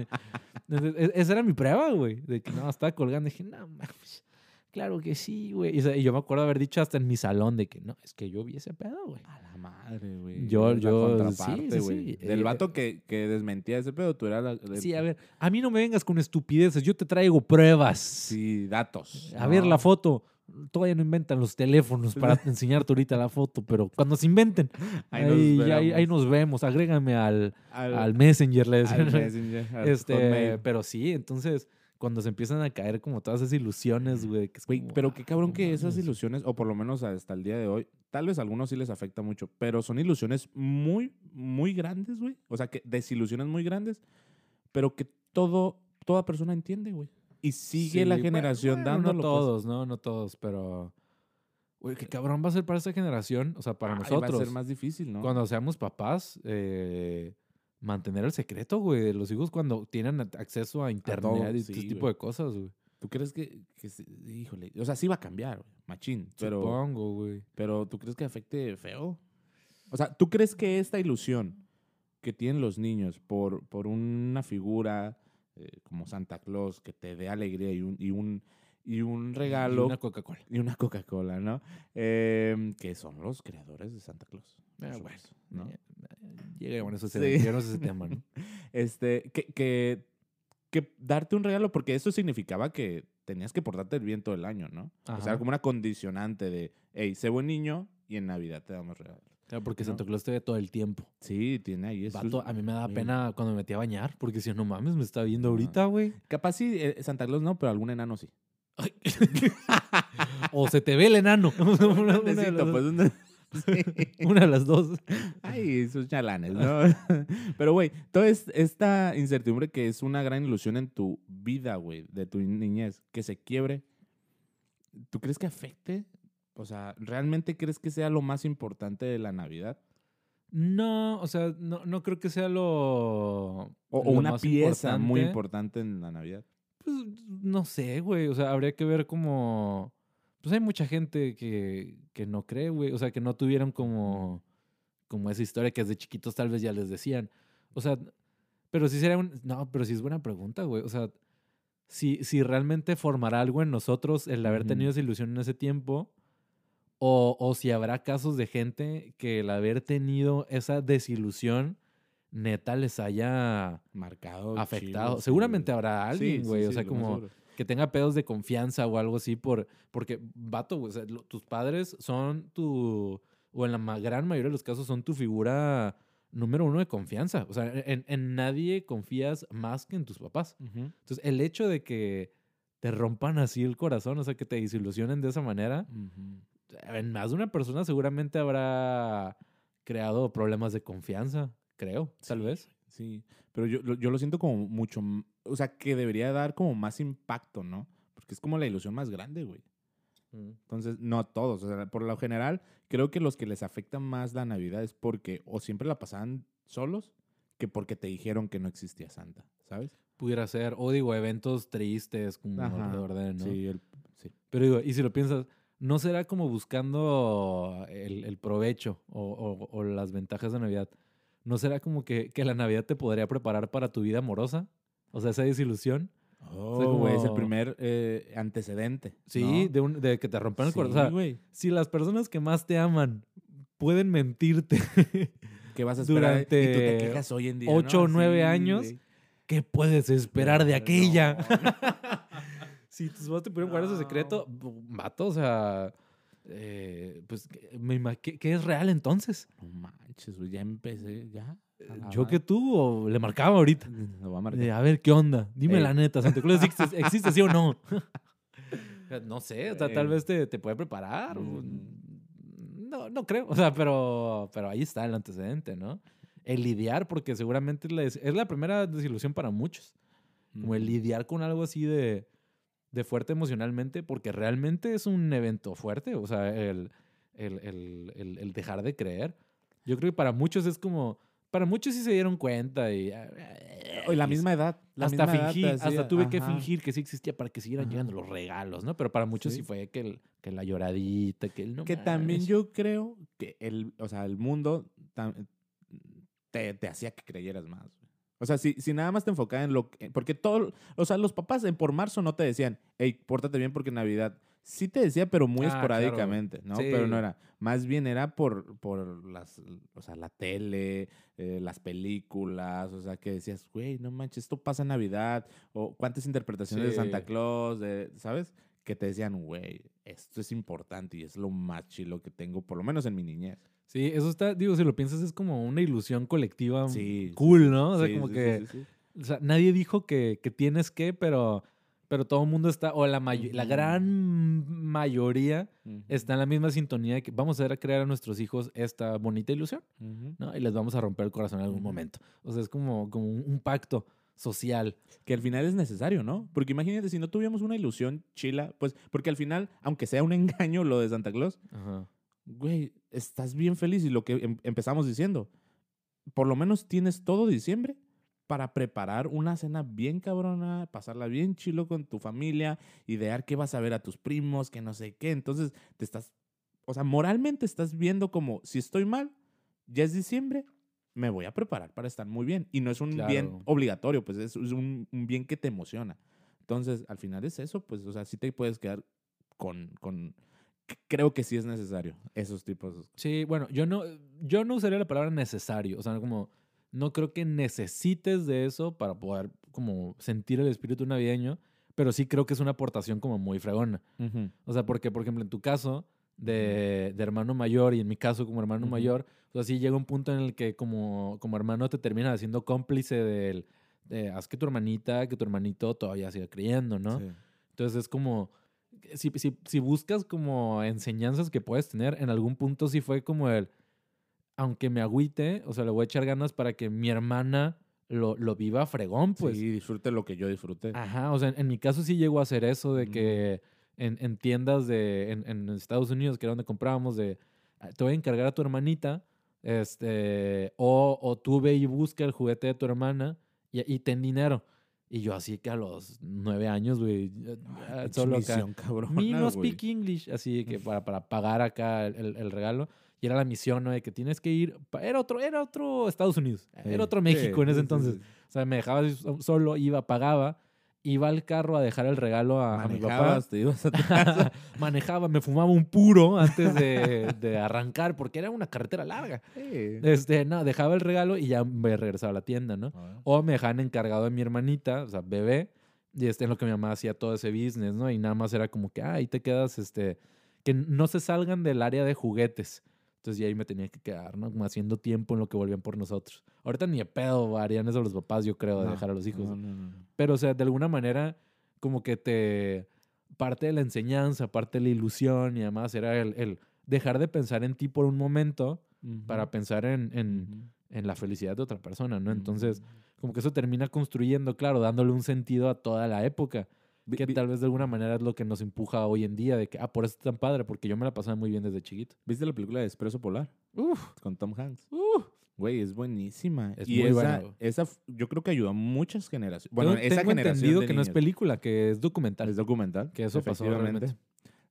Eh, entonces, e- esa era mi prueba, güey, de que no, estaba colgando. Dije, no, mames, claro que sí, güey. Y, yo me acuerdo haber dicho hasta en mi salón de que no, es que yo vi ese pedo, güey. A la madre, güey. Yo- la yo- sí, sí, güey. sí. Del Eh, vato que, que desmentía ese pedo, tú eras la... de- Sí, a ver, a mí no me vengas con estupideces, yo te traigo pruebas. Sí, datos. A ver, la foto. Todavía no inventan los teléfonos para enseñarte ahorita la foto, pero cuando se inventen, Ahí ahí, nos ya- ahí- ahí veremos. nos vemos. Agrégame al, Al, al Messenger, le decían. al Messenger, al Este, pero sí, entonces, cuando se empiezan a caer como todas esas ilusiones, güey. que es Güey, como, pero qué "Ah, cabrón no que esas mames". ilusiones, o por lo menos hasta el día de hoy, tal vez a algunos sí les afecta mucho, pero son ilusiones muy, muy grandes, güey. O sea, que desilusiones muy grandes, pero que todo, toda persona entiende, güey. Y sigue Sí, la generación bueno, dándolo. No pues. todos, no, no todos, pero. Güey, qué cabrón va a ser para esta generación, o sea, para nosotros. Va a ser más difícil, ¿no? Cuando seamos papás, eh, mantener el secreto, güey, de los hijos cuando tienen a- acceso a internet todo, y sí, ese tipo de cosas, güey. ¿Tú crees que, que se- híjole, o sea, sí va a cambiar, güey, machín, pero, Supongo, güey. pero ¿tú crees que afecte feo? O sea, ¿tú crees que esta ilusión que tienen los niños por, por una figura eh, como Santa Claus que te dé alegría y un, y un, y un Y regalo una Coca-Cola. y una Coca-Cola, ¿no? Em, que son los creadores de Santa Claus. Ah, supuesto, ¿no? Lleguemos a ese, Sí. lleguemos a ese tema, ¿no? Este, que, que, que darte un regalo, porque eso significaba que tenías que portarte bien todo el año, ¿no? O sea, Ajá. como una condicionante de, hey, sé buen niño y en Navidad te damos regalos. Claro, porque ¿no? Santa Claus te ve todo el tiempo. Sí, tiene ahí eso. Vato, a mí me da muy- pena cuando me metí a bañar, porque si no mames, me está viendo ahorita, güey. Capaz sí, eh, Santa Claus no, pero algún enano sí. o se te ve el enano. una, Un una de duendecito, las, pues, Sí. una de las dos. Ay, sus chalanes, ¿no? Pero, güey, toda es- esta incertidumbre que es una gran ilusión en tu vida, güey, de tu niñez, que se quiebre, ¿tú crees que afecte? O sea, ¿realmente crees que sea lo más importante de la Navidad? No, o sea, no, no creo que sea lo. O, lo una más pieza muy importante en la Navidad. Pues no sé, güey. O sea, habría que ver como. Pues hay mucha gente que, que no cree, güey. O sea, que no tuvieron como. Como esa historia que desde chiquitos tal vez ya les decían. O sea, pero sí sería un. No, pero sí es buena pregunta, güey. O sea, si, si realmente formará algo en nosotros el haber tenido esa ilusión en ese tiempo. O, o si habrá casos de gente que el haber tenido esa desilusión neta les haya Marcado. afectado. chido, Seguramente habrá alguien, sí, güey. o sea, como que tenga pedos de confianza o algo así por porque vato, güey, o sea, lo- tus padres son tu o en la gran mayoría de los casos son tu figura número uno de confianza. O sea, en, en nadie confías más que en tus papás. Entonces, el hecho de que te rompan así el corazón, o sea, que te desilusionen de esa manera, en más de una persona seguramente habrá creado problemas de confianza, creo, tal vez. Sí, pero yo, lo- yo lo siento como mucho, o sea, que debería dar como más impacto, ¿no? Porque es como la ilusión más grande, güey. Entonces, no a todos, o sea, por lo general, creo que los que les afecta más la Navidad es porque o siempre la pasaban solos que porque te dijeron que no existía Santa, ¿sabes? Pudiera ser, o digo, eventos tristes como Ajá, alrededor de, ¿no? Sí, el- sí. Pero digo, y si lo piensas, ¿no será como buscando el, el provecho o, o- o las ventajas de Navidad? ¿No será como que, que la Navidad te podría preparar para tu vida amorosa? O sea, esa desilusión. Oh, güey, es el como- primer eh, antecedente. Sí, ¿no? de, un- de que te rompan el Sí, corazón. O sea, güey. si las personas que más te aman pueden mentirte, ¿Qué vas a esperar? y tú te durante quejas hoy en día, ocho o ¿no? nueve Sí, años, güey. ¿qué puedes esperar de aquella? no. si tus papás te pudieron guardar ese secreto, vato, o sea, eh, pues, ¿qué- ¿qué, es real entonces? No manches, güey, ya empecé, ya. la ¿Yo que tú o le marcaba ahorita? Voy a marcar. De, a ver, ¿qué onda? Dime Ey. la neta, ¿Santa Claus existe, existe, sí o no? no sé, o sea, tal vez te, te puede preparar. Mm. No, no creo, o sea, pero, pero ahí está el antecedente, ¿no? El lidiar, porque seguramente es la, es la primera desilusión para muchos. Como el lidiar con algo así de, de fuerte emocionalmente, porque realmente es un evento fuerte, o sea, el, el, el- el- dejar de creer. Yo creo que para muchos es como, para muchos sí se dieron cuenta y... ah, O la misma edad. La hasta misma fingí, hasta tuve que fingir que sí existía para que siguieran Ajá. llegando los regalos, ¿no? Pero para muchos sí, Sí. fue que, el- que la lloradita, que el no que también yo creo que el, o sea, el mundo te, te hacía que creyeras más. O sea, si, si nada más te enfocaba en lo que... Porque todo... O sea, los papás en por marzo no te decían, hey, pórtate bien porque Navidad sí te decía, pero muy Ah, claro, esporádicamente, ¿no? Sí. Pero no era. Más bien era por, por las, o sea, la tele, eh, las películas, o sea, que decías, güey, no manches, esto pasa en Navidad, o cuántas interpretaciones de Santa. Claus, de, ¿sabes? Que te decían, güey, esto es importante y es lo más chilo que tengo, por lo menos en mi niñez. Sí, eso está, digo, si lo piensas, es como una ilusión colectiva Sí, cool, ¿no? O sea, Sí, como sí, que, o sea, nadie dijo que, que tienes que, pero, pero todo el mundo está, o la, mayo- la Ujú. gran mayoría Ujú, está en la misma sintonía de que vamos a ver a crear a nuestros hijos esta bonita ilusión, ujú. ¿no? Y les vamos a romper el corazón en algún momento. O sea, es como, como un, un pacto social. Que al final es necesario, ¿no? Porque imagínate si no tuviéramos una ilusión chila, pues, porque al final, aunque sea un engaño lo de Santa Claus, Ajá. Güey, estás bien feliz y lo que em- empezamos diciendo, por lo menos tienes todo diciembre para preparar una cena bien cabrona, pasarla bien chilo con tu familia, idear qué vas a ver a tus primos, que no sé qué. Entonces, te estás, o sea, moralmente estás viendo como, si estoy mal, ya es diciembre, me voy a preparar para estar muy bien. Y no es un bien Claro. obligatorio, pues es, es un, un bien que te emociona. Entonces, al final es eso, pues, o sea, sí te puedes quedar con, con creo que sí es necesario esos tipos. Sí, bueno, yo no, yo no usaría la palabra necesario. O sea, como no creo que necesites de eso para poder como sentir el espíritu navideño, pero sí creo que es una aportación como muy fregona. O sea, porque, por ejemplo, en tu caso de, de hermano mayor y en mi caso como hermano mayor, o sea, sí llega un punto en el que como, como hermano te terminas haciendo cómplice del, de haz que tu hermanita, que tu hermanito todavía siga creyendo, ¿no? Sí. Entonces es como, si, si, si buscas como enseñanzas que puedes tener, en algún punto sí fue como el, aunque me agüite, o sea, le voy a echar ganas para que mi hermana lo, lo viva fregón, pues. sí, disfrute lo que yo disfruté. Ajá, o sea, en, en mi caso sí llegó a hacer eso de Ujú. que en, en tiendas de, en, en Estados Unidos, que era donde comprábamos, de, "Ah, te voy a encargar a tu hermanita, este, o, o tú ve y busca el juguete de tu hermana y, y ten dinero. Y yo así que a los nueve años, güey, solo acá. cabrona, Me no speak English, así que para, para pagar acá el, el- regalo. Y era la misión, ¿no? De que tienes que ir. Era otro, era otro Estados Unidos. Sí, Era otro sí, México en ese sí, sí, entonces. sí. O sea, me dejaba solo, iba, pagaba, iba al carro a dejar el regalo a, a mi papá. Te ibas a tu casa. Manejaba, me fumaba un puro antes de, de arrancar, porque era una carretera larga. Este, no, dejaba el regalo y ya me regresaba a la tienda, ¿no? Ah, O me dejaban encargado de mi hermanita, o sea, bebé, y este en lo que mi mamá hacía todo ese business, ¿no? Y nada más era como que, ah, ahí te quedas, este, que no se salgan del área de juguetes. Entonces, y ahí me tenía que quedar, ¿no? Como haciendo tiempo en lo que volvían por nosotros. Ahorita ni de pedo harían eso los papás, yo creo, de No, dejar a los hijos. no, no. Pero, o sea, de alguna manera, como que te. Parte de la enseñanza, parte de la ilusión y además era el, el dejar de pensar en ti por un momento para Ujú, pensar en, en, en la felicidad de otra persona, ¿no? Entonces, como que eso termina construyendo, claro, dándole un sentido a toda la época, que vi- tal vez de alguna manera es lo que nos empuja hoy en día, de que, ah, por eso es tan padre, porque yo me la pasaba muy bien desde chiquito. ¿Viste la película de Expreso Polar? Uf, Con Tom Hanks. uf. Güey, es buenísima. Es y muy esa, esa yo creo que ayudó a muchas generaciones. Bueno, Tengo- esa tengo generación entendido de que no es película, que es documental. Es documental. Que eso pasó realmente.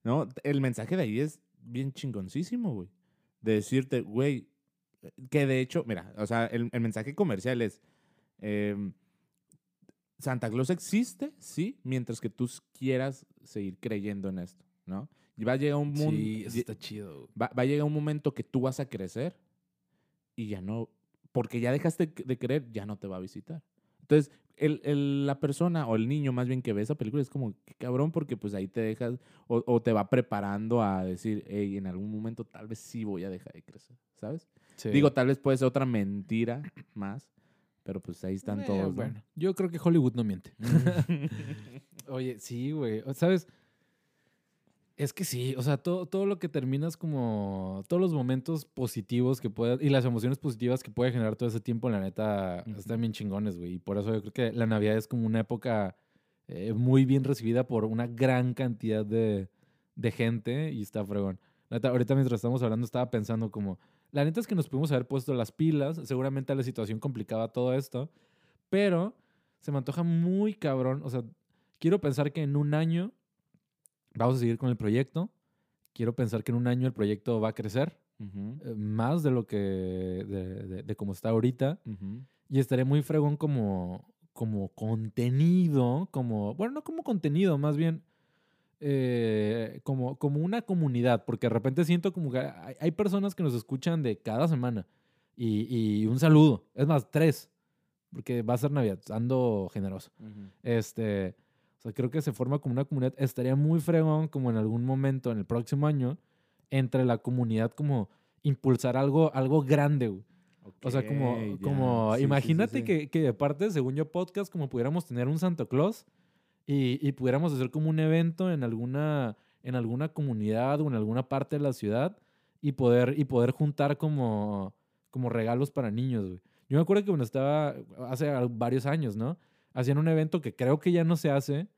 No, el mensaje de ahí es bien chingoncísimo, güey. De decirte, güey, que de hecho, mira, o sea, el, el mensaje comercial es, em, Santa Claus existe, sí, mientras que tú quieras seguir creyendo en esto, ¿no? Y va a llegar un mundo, Sí, eso está chido. va, va a llegar un momento que tú vas a crecer y ya no, porque ya dejaste de creer, ya no te va a visitar. Entonces, el, el- la persona o el niño más bien que ve esa película es como, qué cabrón, porque pues ahí te dejas o, o te va preparando a decir, hey, en algún momento tal vez sí voy a dejar de crecer, ¿sabes? Sí. Digo, tal vez puede ser otra mentira más, pero pues ahí están Eh, todos. ¿no? Bueno, yo creo que Hollywood no miente. Oye, sí, güey. ¿Sabes? Es que sí, o sea, todo, todo lo que terminas como. Todos los momentos positivos que puedas. Y las emociones positivas que puede generar todo ese tiempo, la neta, están bien chingones, güey. Y por eso yo creo que la Navidad es como una época eh, muy bien recibida por una gran cantidad de, de gente y está fregón. La neta, ahorita mientras estamos hablando, estaba pensando como. La neta es que nos pudimos haber puesto las pilas. Seguramente la situación complicaba todo esto. Pero se me antoja muy cabrón. O sea, quiero pensar que en un año vamos a seguir con el proyecto. Quiero pensar que en un año el proyecto va a crecer eh, más de lo que. de, de- de como está ahorita. Y estaré muy fregón como, como contenido, como, bueno, no como contenido, más bien eh, como, como una comunidad, porque de repente siento como que hay, hay personas que nos escuchan de cada semana y, y un saludo, es más, tres, porque va a ser Navidad, ando generoso. Este, o sea, creo que se forma como una comunidad. Estaría muy fregón como en algún momento en el próximo año entre la comunidad como impulsar algo, algo grande, güey. O sea, como, como Sí, imagínate sí, sí. Que, que de parte, según yo, podcast, como pudiéramos tener un Santa Claus y, y pudiéramos hacer como un evento en alguna, en alguna comunidad o en alguna parte de la ciudad y poder, y poder juntar como, como regalos para niños. Yo me acuerdo que cuando estaba, hace varios años, ¿no? Hacían un evento que creo que ya no se hace,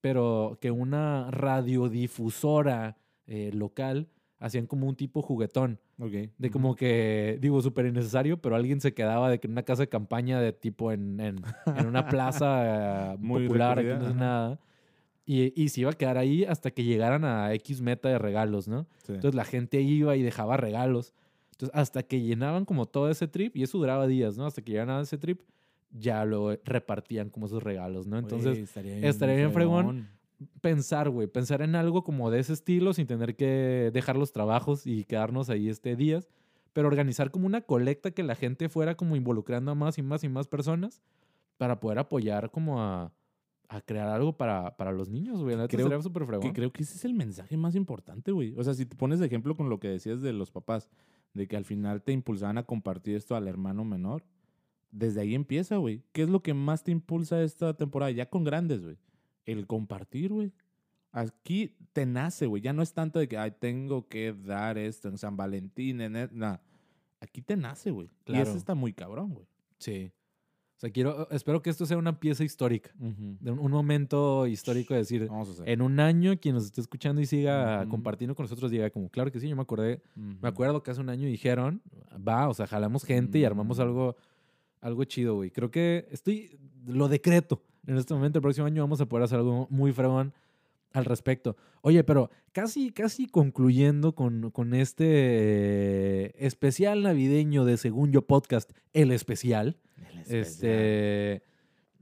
pero que una radiodifusora eh, local hacían como un tipo juguetón. Ok. De como que, digo, súper innecesario, pero alguien se quedaba de que en una casa de campaña de tipo en, en, en una plaza eh, Muy popular, aquí no es nada. Y, y se iba a quedar ahí hasta que llegaran a X meta de regalos, ¿no? Sí. Entonces la gente iba y dejaba regalos. Entonces hasta que llenaban como todo ese trip, y eso duraba días, ¿no? Hasta que llegaran a ese trip, ya lo repartían como esos regalos, ¿no? Entonces estaría estaría bien fregón. Pensar, güey, pensar en algo como de ese estilo sin tener que dejar los trabajos y quedarnos ahí este días, pero organizar como una colecta que la gente fuera como involucrando a más y más y más personas para poder apoyar como a, a crear algo para, para los niños, güey. Creo. Que creo que ese es el mensaje más importante, güey. O sea, si te pones de ejemplo con lo que decías de los papás, de que al final te impulsaban a compartir esto al hermano menor, desde ahí empieza, güey. ¿Qué es lo que más te impulsa esta temporada? Ya con grandes, güey. El compartir, güey. Aquí te nace, güey. Ya no es tanto de que, ay, tengo que dar esto en San Valentín, en... e-". Nah. Aquí te nace, güey. Y Claro. eso está muy cabrón, güey. Sí. O sea, quiero, espero que esto sea una pieza histórica, de un, un momento histórico de decir, en un año quien nos esté escuchando y siga compartiendo con nosotros diga como, claro que sí, yo me acordé Me acuerdo que hace un año dijeron, va, o sea, jalamos gente y armamos algo, algo chido, güey. Creo que estoy, lo decreto. En este momento, el próximo año vamos a poder hacer algo muy fregón al respecto. Oye, pero casi, casi concluyendo con, con este especial navideño de Según Yo Podcast, el especial, El especial. este,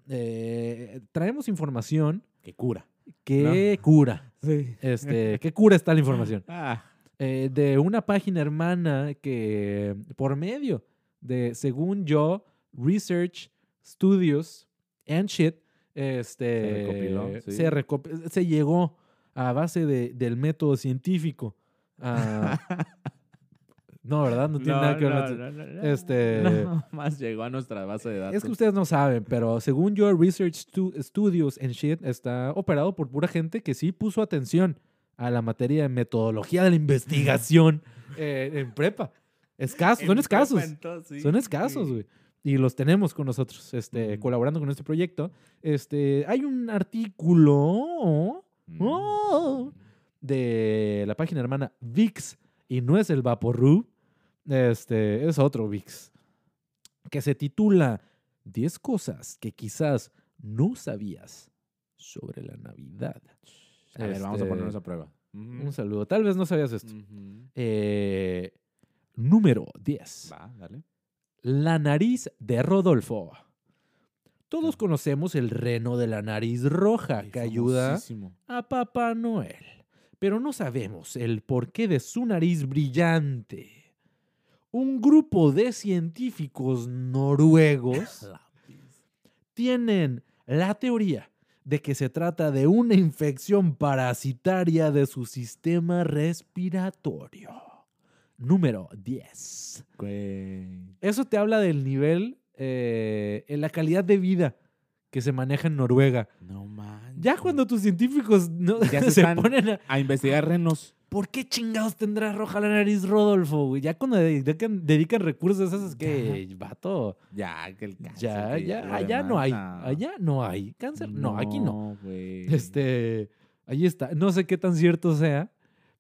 eh, traemos información Que cura. que cura. Sí. Este, ¿Qué cura está la información? Ah. eh, de una página hermana que por medio de, según yo, Research Studios and Shit, este, recopiló, sí. se, recop- se llegó a base de- del método científico. a- no, ¿verdad? No tiene nada que ver. el método- Este- No, más llegó a nuestra base de datos. Es que ustedes no saben, pero según yo, Research Stu- Studios and Shit está operado por pura gente que sí puso atención a la materia de metodología de la investigación eh, en prepa. Escasos, son escasos. Son escasos, güey. Y los tenemos con nosotros, este, colaborando con este proyecto. Este, hay un artículo Mm. oh, de la página hermana VIX, y no es el Vaporru, este, es otro VIX, que se titula 10 cosas que quizás no sabías sobre la Navidad. A ver, vamos a Este, ponernos a prueba. Un saludo. Tal vez no sabías esto. Eh, número 10. Va, dale. La nariz de Rodolfo. Todos Claro. conocemos el reno de la nariz roja Ay, que ayuda a Papá Noel, pero no sabemos el porqué de su nariz brillante. Un grupo de científicos noruegos tienen la teoría de que se trata de una infección parasitaria de su sistema respiratorio. Número 10. Güey. Eso te habla del nivel, eh, en la calidad de vida que se maneja en Noruega. No manches. Ya cuando tus científicos no, Ya se ponen a... A investigar renos. ¿Por qué chingados tendrá roja la nariz Rodolfo? güey? Ya cuando dedican, dedican recursos a esas es que, vato, Ya, que el cáncer. ya, que ya, allá no hay, allá no hay cáncer. No, aquí no. güey. Este, ahí está. No sé qué tan cierto sea,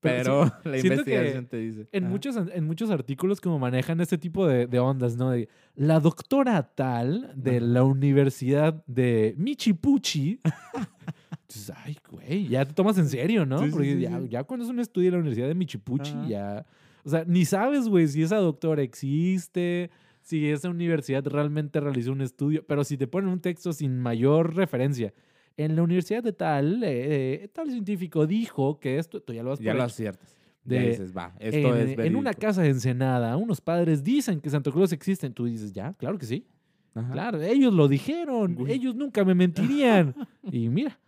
pero, sí, la investigación te dice. en, Ajá. muchos, en muchos artículos como manejan este tipo de, de ondas, ¿no? De, la doctora tal de Ajá. la Universidad de Michipuchi. Entonces, ay, güey, ya te tomas en serio, ¿no? Sí, Porque sí, ya, ya cuando es un estudio de la Universidad de Michipuchi, Ajá. ya... O sea, ni sabes, güey, si esa doctora existe, si esa universidad realmente realizó un estudio, pero si te ponen un texto sin mayor referencia en la universidad de tal, eh, tal científico dijo que esto, tú ya lo vas Ya lo aciertas. De- ya dices, va, esto en, es en una casa de Ensenada, unos padres dicen que Santa Claus existe. Tú dices, ya, claro que sí. Ajá. Claro, ellos lo dijeron. Ellos nunca me mentirían. y mira.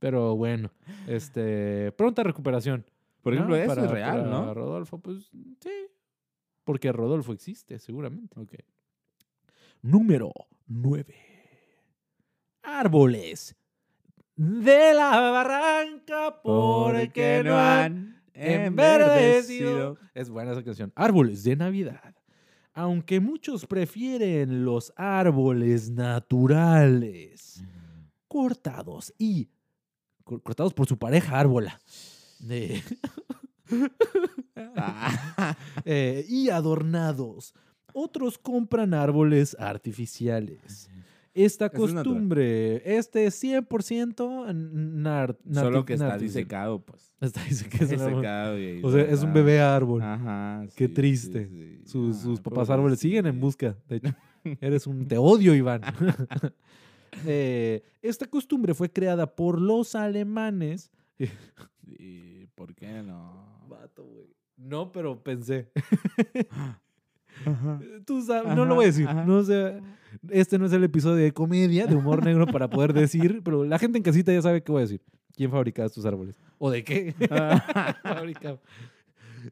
Pero bueno, este, pronta recuperación. Por ejemplo, ¿no? eso Para- es real, para ¿no? Rodolfo, pues sí. Porque Rodolfo existe, seguramente. Ok. Número 9. Árboles de la barranca porque no han enverdecido. Es buena esa canción. Árboles de Navidad. Aunque muchos prefieren los árboles naturales, cortados y cor- cortados por su pareja árbola. De- eh, y adornados. Otros compran árboles artificiales. Esta Eso es natural. costumbre, este es 100% nar- Solo que está disecado, pues. Está es. Disecado O sea, es un bebé árbol. Ajá. Qué triste. sí, sí. Sus, Ah, sus papás árboles siguen en busca. De hecho, eres un te odio, Iván. Eh, esta costumbre fue creada por los alemanes. ¿Y por qué no? No, pero pensé. Ajá. Tú sabes, no lo voy a decir. ajá. No sé, este no es el episodio de comedia, de humor negro para poder decir, pero la gente en casita ya sabe qué voy a decir. ¿Quién fabricaba estos árboles? ¿O de qué? Fabricaba.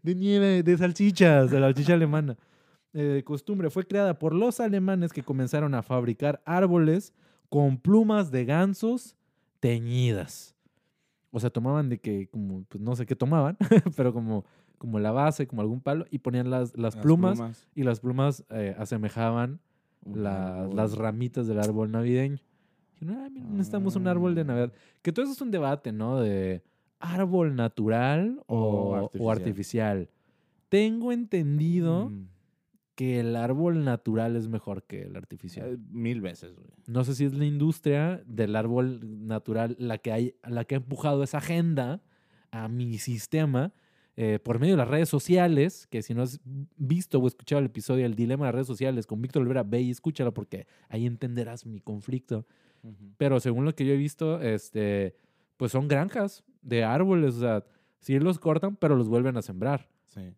De nieve, de salchichas, de la salchicha alemana. Eh, costumbre fue creada por los alemanes que comenzaron a fabricar árboles con plumas de gansos teñidas. O sea, tomaban de que, como, pues no sé qué tomaban, pero como, como la base, como algún palo, y ponían las, las, plumas, y las plumas eh, asemejaban Un la- las ramitas del árbol navideño. Dijeron, "Ah, mira, necesitamos un árbol de Ah. Navidad. Que todo eso es un debate, ¿no? De árbol natural o, O o artificial. artificial. Tengo entendido Mm. que el árbol natural es mejor que el artificial. Eh, Mil veces, güey. No sé si es la industria del árbol natural la que, hay, la que ha empujado esa agenda a mi sistema eh, por medio de las redes sociales, que si no has visto o escuchado el episodio El Dilema de las redes sociales con Víctor Olvera, ve y escúchalo porque ahí entenderás mi conflicto. Pero según lo que yo he visto, este, pues son granjas de árboles, o sea, sí los cortan, pero los vuelven a sembrar. Sí.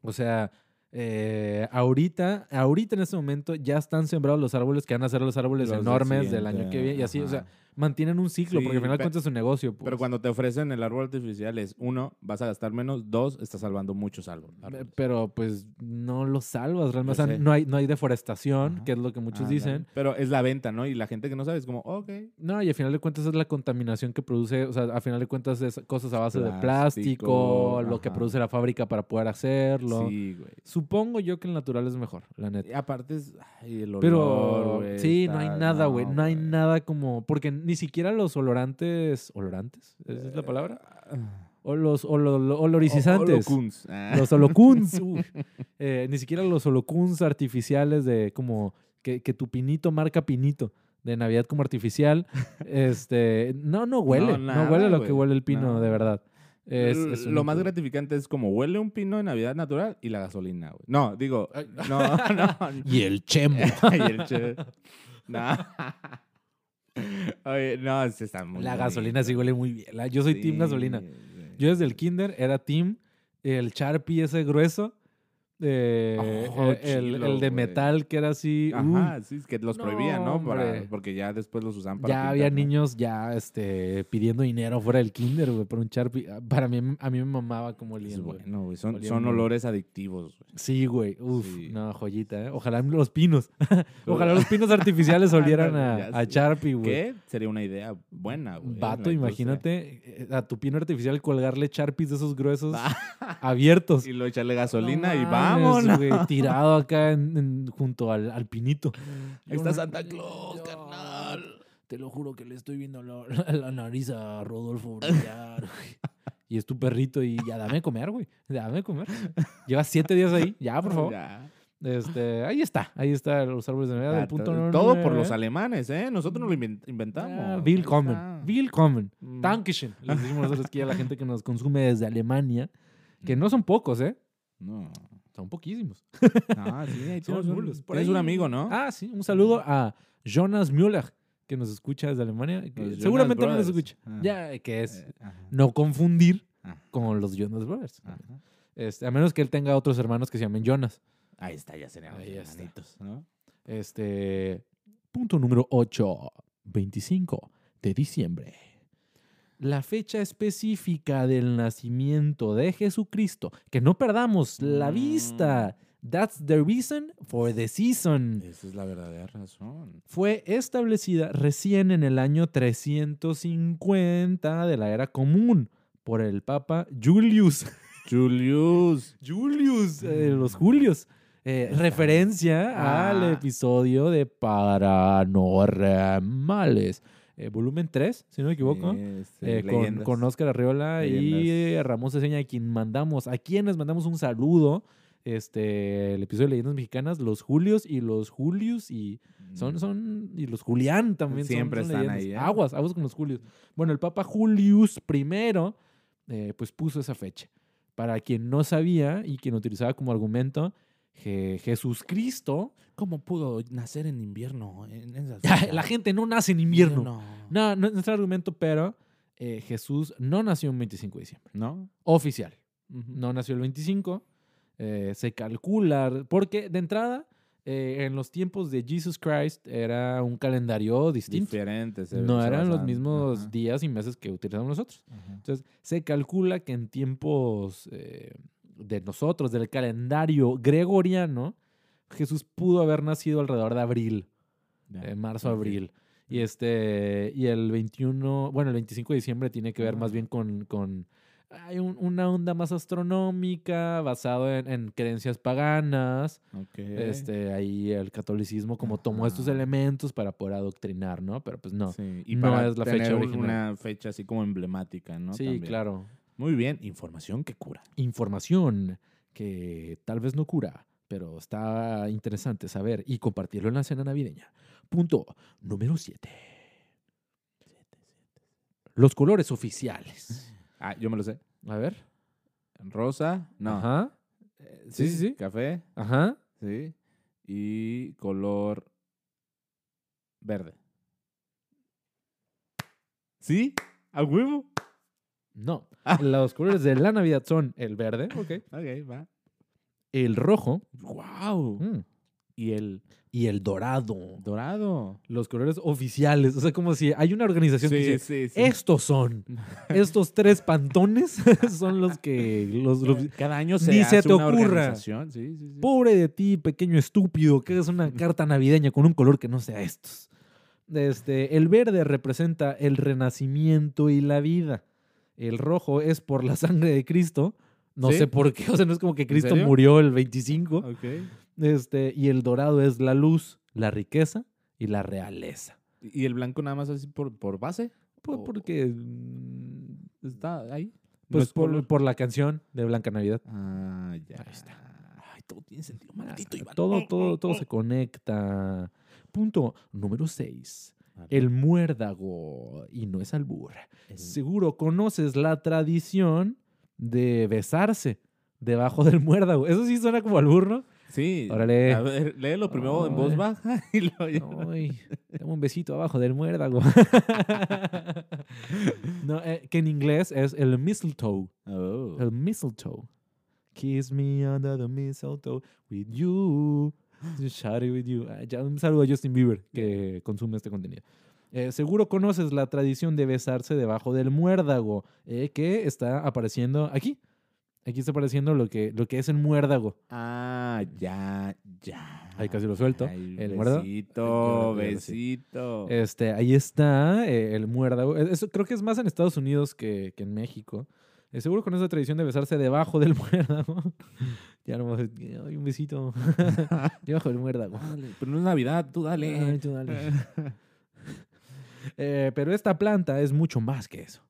O sea, eh, ahorita, ahorita en este momento ya están sembrados los árboles que van a ser los árboles Los enormes del año que viene. Y así, o sea. Mantienen un ciclo, Sí, porque al final cuentas es un negocio. Pero pues. cuando te ofrecen el árbol artificial es, uno, vas a gastar menos, dos, estás salvando muchos árboles. Eh, Pero pues no lo salvas realmente. O sea, no hay, no hay deforestación, Ajá. que es lo que muchos dicen. Pero es la venta, ¿no? Y la gente que no sabe es como, ok. No, y al final de cuentas es la contaminación que produce, o sea, al final de cuentas es cosas a base de Plástico, lo que produce la fábrica para poder hacerlo. Sí, güey. Supongo yo que el natural es mejor, la neta. Y aparte es, ay, el olor, Pero sí, no hay nada, güey. No, hay güey. nada como. Porque ni siquiera los olorantes. ¿Olorantes? ¿Esa es la palabra? Ah. O los olo- lo- oloricizantes. Holocuns. Ah. los holocuns. Eh, ni siquiera los holocuns artificiales de como que, que tu pinito marca pinito de Navidad como artificial. este, no, no huele. No, nada, huele lo que huele el pino, No. de verdad. Es- L- es lo más gratificante es como huele un pino de Navidad natural y la gasolina, güey. No, digo, no, no. Y el chemo. y el che- No. Oye, no, se está muy la bonito. gasolina sí huele muy bien. Yo soy team Sí, gasolina. sí. Yo desde el kinder era team el Sharpie ese grueso. Eh, Oh, el, el- chilo, el de metal que era así. Ajá, sí, es que los No, prohibían, ¿no? Para- porque ya después los usaban para ya había niños ya este, pidiendo dinero fuera del kinder, güey, por un Sharpie. Ah, Para mí, a mí me mamaba como Es olían, güey. bueno, güey. Son, Olían son olores adictivos, güey. Sí, güey. Uf, Sí. no, joyita, ¿eh? Ojalá los pinos. Ojalá los pinos artificiales olieran a, a. Sharpie, güey. Que sería una idea buena, güey. Vato, imagínate eh, a tu pino artificial colgarle Sharpies de esos gruesos abiertos. y lo echarle gasolina No y mames, vámonos. güey, tirado acá en- en- junto al, al pinito. Ahí está Santa Claus, carnal. Te lo juro que le estoy viendo la, la- la nariz a Rodolfo brillar. y es tu perrito y ya dame de comer, güey. Dame de comer. Llevas siete días ahí. Ya, por favor. Ya. Este, ahí está. Ahí está los árboles de Navidad. Punto todo por los alemanes, ¿eh? Nosotros no lo invent- inventamos. Ah, Willkommen. está. Willkommen. Mm. Dankeschön. Les decimos nosotros aquí a la gente que nos consume desde Alemania. Que no son pocos, ¿eh? No. Son poquísimos. Ah, sí, Son nulos. Por ahí- un amigo, ¿no? Ah, sí. Un saludo a Jonas Müller que nos escucha desde Alemania. que seguramente no nos Brothers. escucha. Ah. Ya, que es Eh, no confundir ajá, con los Jonas Brothers. Este, a menos que él tenga otros hermanos que se llamen Jonas. Ahí está, ya serían Ahí hermanitos, ¿no? Este, punto número 8, 25 de diciembre. La fecha específica del nacimiento de Jesucristo. Que no perdamos la Mm. vista. That's the reason for the season. Esa es la verdadera razón. Fue establecida recién en el año 350 de la era común por el Papa Julius. Julius. Julius, eh, los Julios. Eh, referencia al Ah. episodio de Paranormales. Eh, volumen 3, si no me equivoco. Eh, con, con Oscar Arriola y. Ramón Ceseña, a quien mandamos, a quienes mandamos un saludo. Este, el episodio de Leyendas Mexicanas, los Julios y los Julius y son, son, y los Julián también. son- Siempre son están leyendas. ahí, ¿eh? Aguas, aguas con los Julius. Bueno, el Papa Julius I, pues puso esa fecha. Para quien no sabía y quien utilizaba como argumento, Je- Jesús Cristo, ¿Cómo pudo nacer en invierno? En esas la gente no nace en invierno. No. No, no es nuestro argumento, pero eh, Jesús no nació un 25 de diciembre. ¿No? Oficial. No nació el 25. eh, se calcula, porque de entrada, eh, en los tiempos de Jesus Christ era un calendario distinto. Diferente. se- no se eran los mismos Ajá, días y meses que utilizamos nosotros. ajá. Entonces, se calcula que en tiempos eh, de nosotros, del calendario gregoriano, Jesús pudo haber nacido alrededor de abril, Ya, eh, marzo, ok. abril. Y este, y el 21, bueno, el 25 de diciembre tiene que ver más bien con, con hay un- una onda más astronómica, basado en, en creencias paganas. Ok. Este, ahí el catolicismo como tomó estos elementos para poder adoctrinar, ¿no? Pero pues no. Sí, y no para es la fecha original. una fecha así como emblemática, ¿no? sí, También. claro. Muy bien, información que cura. información que tal vez no cura, pero está interesante saber y compartirlo en la cena navideña. Punto número 7. Los colores oficiales. Ah, yo me lo sé. A ver. Rosa, no. Ajá. Eh, Sí, sí, sí. Café, Ajá. sí. Y color verde. ¿Sí? ¿A huevo? No. Ah. Los colores de la Navidad son el verde, Ok, va. el rojo ¡Wow! mm, Y el y el dorado. dorado. Los colores oficiales. O sea, como si hay una organización que dice, sí, sí. estos son, estos tres pantones son los que los, los- Cada año se Ni se hace te una ocurra. Pobre de ti, pequeño estúpido, que es una carta navideña con un color que no sea estos. Este, el verde representa el renacimiento y la vida. El rojo es por la sangre de Cristo. No ¿Sí? sé por qué, o sea, no es como que Cristo murió el 25. Ok. Este, y el dorado es la luz, la riqueza y la realeza. ¿Y el blanco nada más así por, por base? Pues O- porque mm, ¿Está ahí? ¿No pues es por, por la canción de Blanca Navidad. Ah, ya. Ahí está. Ay, todo tiene sentido. Maldito Iván. Todo, todo, todo se conecta. Punto número 6. El muérdago. Y no es albur. el- Seguro conoces la tradición de besarse debajo del muérdago. Eso sí suena como albur, ¿no? Sí. Órale. A ver, léelo primero en voz baja y luego ya. Ay, dame un besito abajo del muérdago. no, eh, que en inglés es el mistletoe. Oh. El mistletoe. Kiss me under the mistletoe with you. It with you. Ah, ya, un saludo a Justin Bieber que consume este contenido. Eh, seguro conoces la tradición de besarse debajo del muérdago eh, que está apareciendo aquí. Aquí está apareciendo lo que, lo que es el muérdago. Ah, ya, ya. Ahí casi lo suelto. Ay, El muérdago. besito, besito. Este, ahí está eh, el muérdago. Eso creo que es más en Estados Unidos que, que en México. Seguro con esa tradición de besarse debajo del muérdago. Ya no ay, un besito debajo del muérdago. Dale, pero no es Navidad, tú dale. Ay, tú dale. Eh, pero esta planta es mucho más que eso.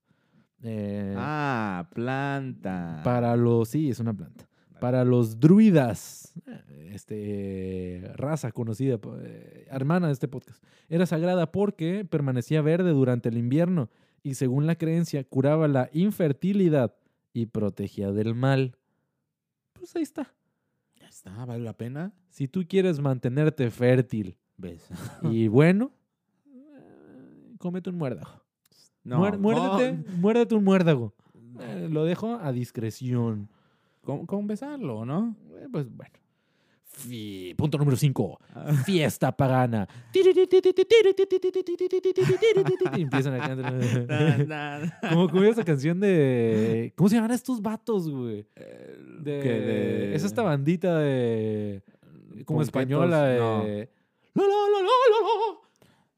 Eh, ah, planta. Para los, sí, es una planta. Para los druidas, este, raza conocida, eh, hermana de este podcast, era sagrada porque permanecía verde durante el invierno y según la creencia curaba la infertilidad y protegía del mal. Pues ahí está. Ya está, vale la pena. Si tú quieres mantenerte fértil Ves. y bueno, cómete un muérdago. No, Muer- muérdete, con- muérdete un muérdago. Eh, lo dejo a discreción. Con, con besarlo, ¿no? Eh, Pues bueno. Punto número 5. Ah. Fiesta pagana. Empiezan a cantar. Como, como esa canción de. ¿Cómo se llaman estos vatos, güey? De, que de- Es esta bandita de. Como española de. no. La, la, la.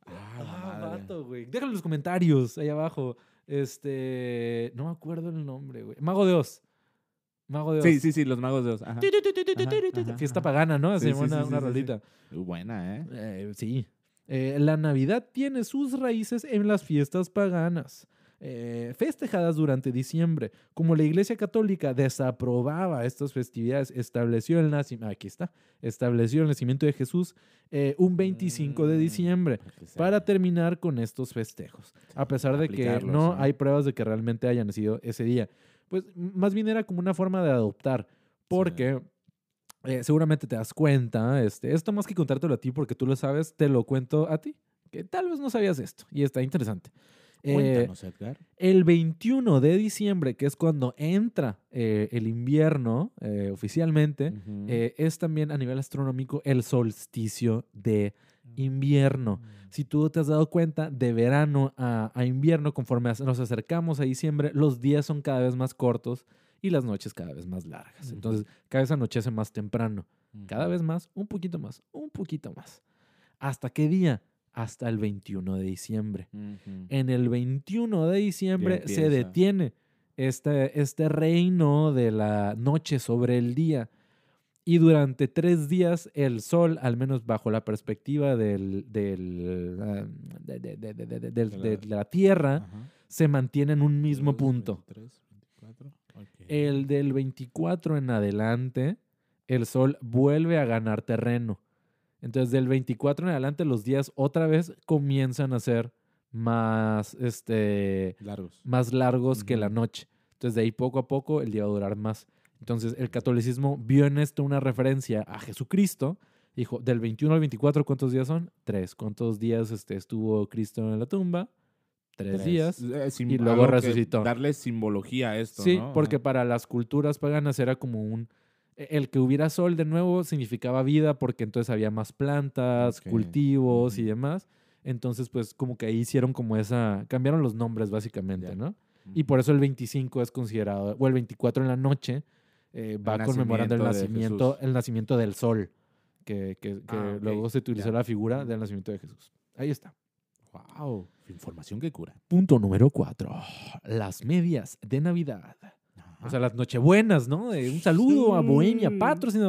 Ah, Ah, vato, güey. Déjalo en los comentarios ahí abajo. Este. No me acuerdo el nombre, güey. Mago de Oz. Mago de Oz. Sí, sí, sí, los magos de Oz. Ajá. ajá, Fiesta pagana, ¿no? Se Sí, llama sí, una, sí, una rolita. Buena, ¿eh? Eh, sí. Eh, la Navidad tiene sus raíces en las fiestas paganas, eh, festejadas durante diciembre. Como la Iglesia Católica desaprobaba estas festividades, estableció el nacimiento, aquí está, estableció el nacimiento de Jesús eh, un 25 de Mm, diciembre para terminar con estos festejos, a pesar de que ¿no? hay pruebas de que realmente haya nacido ese día. Pues más bien era como una forma de adoptar, porque eh, seguramente te das cuenta, este, esto más que contártelo a ti porque tú lo sabes, te lo cuento a ti, que tal vez no sabías esto y está interesante. Eh, Cuéntanos, Edgar. el 21 de diciembre, que es cuando entra eh, el invierno eh, oficialmente, es también a nivel astronómico el solsticio de invierno. Si tú te has dado cuenta, de verano a, a invierno, conforme nos acercamos a diciembre, los días son cada vez más cortos y las noches cada vez más largas. Entonces, cada vez anochece más temprano. Cada vez más, un poquito más, un poquito más. ¿Hasta qué día? Hasta el 21 de diciembre. En el 21 de diciembre se detiene este, este reino de la noche sobre el día. Y durante tres días el sol, al menos bajo la perspectiva del, del, de, la- Tierra, Ajá. se mantiene en un mismo punto. 23, 24, ok. El del 24 en adelante, el sol vuelve a ganar terreno. Entonces, del 24 en adelante, los días otra vez comienzan a ser más, este, Largos. más largos que la noche. Entonces, de ahí poco a poco, el día va a durar más. Entonces, el catolicismo vio en esto una referencia a Jesucristo. Dijo, del 21 al 24, ¿cuántos días son? Tres. ¿Cuántos días este, estuvo Cristo en la tumba? Tres, Tres. días. Eh, sim- y luego resucitó. Darle simbología a esto, Sí, ¿no? porque Ajá. para las culturas paganas era como un... e- El que hubiera sol de nuevo significaba vida porque entonces había más plantas, cultivos y demás. Entonces, pues como que ahí hicieron como esa... Cambiaron los nombres básicamente. ¿no? Y por eso el 25 es considerado, o el 24 en la noche, eh, va conmemorando el nacimiento el nacimiento del sol, que, que- que Ah, luego se utilizó ya. la figura del nacimiento de Jesús. Ahí está. Wow. Información que cura. Punto número 4. Las medias de Navidad. O sea, las nochebuenas, ¿no? Un saludo a Bohemia,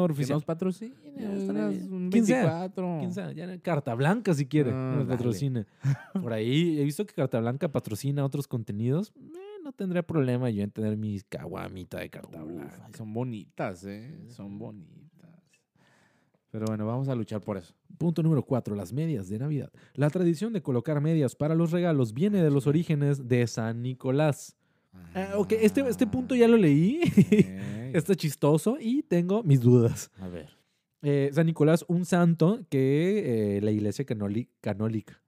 Que oficial. nos patrocine. Ya estaría unas- bien. un Quien sea, 24. Quién sabe, ya carta blanca si quiere, Ah, nos. Por ahí he visto que Carta Blanca patrocina otros contenidos. Eh, no tendría problema yo en tener mi caguamita de Carta Uf, Blanca. son bonitas, ¿eh? Son bonitas. Pero bueno, vamos a luchar por eso. Punto número 4. Las medias de Navidad. La tradición de colocar medias para los regalos viene de los orígenes de San Nicolás. Ah, ok, este, este punto ya lo leí. Está chistoso y tengo mis dudas. A ver. Eh, San Nicolás, un santo que eh, la iglesia canoli- canólica,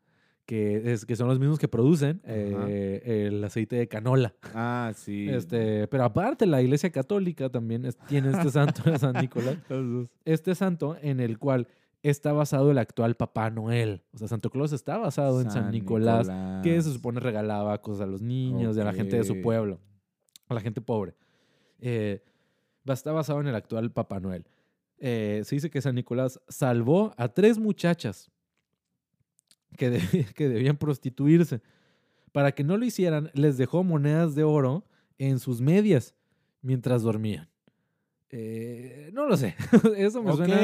que, es, que son los mismos que producen eh, el aceite de canola. Ah, sí. Este, pero aparte, la iglesia católica también es- tiene este santo de San Nicolás. Este santo en el cual está basado el actual Papá Noel. O sea, Santo Claus está basado en San Nicolás, que se supone regalaba cosas a los niños y a la gente de su pueblo, a la gente pobre. Eh, está basado en el actual Papá Noel. Eh, se dice que San Nicolás salvó a tres muchachas que, de- que debían prostituirse. Para que no lo hicieran, les dejó monedas de oro en sus medias mientras dormían. Eh, no lo sé. Eso me suena.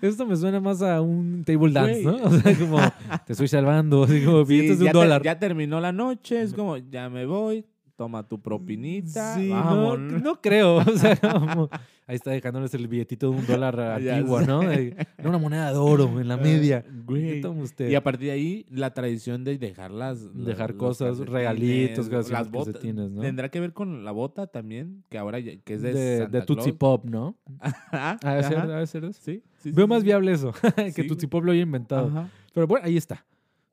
Esto me suena más a un table dance. ¿no? O sea, como te estoy salvando, así como Sí, billetes de un ya, te- dólar. ya terminó la noche, es como, ya me voy, toma tu propinita, Sí, no, creo. O sea, como, ahí está dejándoles el billetito de un dólar antiguo. ¿no? De- no, una moneda de oro en la media. Güey. ¿Qué toma usted? Y a partir de ahí, la tradición de dejar las... la- Dejar cosas, regalitos, las botas. ¿no? ¿Tendrá que ver con la bota también? Que ahora ya- que es de, de, Santa de Tootsie Claus? Pop, ¿no? Ajá, ha de ser eso. Sí, sí, Veo sí, más viable eso, que Tootsie. Pop lo haya inventado. Ajá. Pero bueno, ahí está.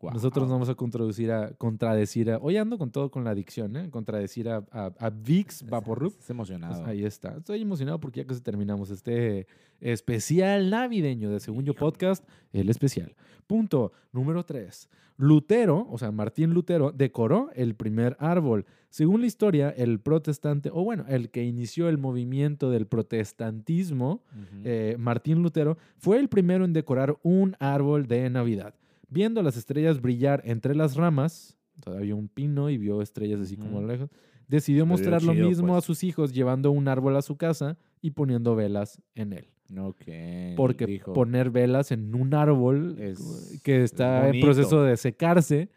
Nosotros Guau. vamos a contradecir a, contradecir a, hoy ando con todo con la adicción, ¿eh? Contradecir a, a, a Vicks Vaporrup. Estás emocionado. Pues ahí está. Estoy emocionado porque ya casi terminamos este especial navideño de Según Yo Podcast, el especial. Punto número 3. Lutero, o sea, Martín Lutero, decoró el primer árbol. Según la historia, el protestante, o bueno, el que inició el movimiento del protestantismo, eh, Martín Lutero, fue el primero en decorar un árbol de Navidad. Viendo las estrellas brillar entre las ramas, todavía había un pino y vio estrellas así como a lo Ujú. lejos, decidió mostrar lo mismo a pues. sus hijos llevando un árbol a su casa y poniendo velas en él. Ok. Porque dijo, poner velas en un árbol Es- que es está en proceso de secarse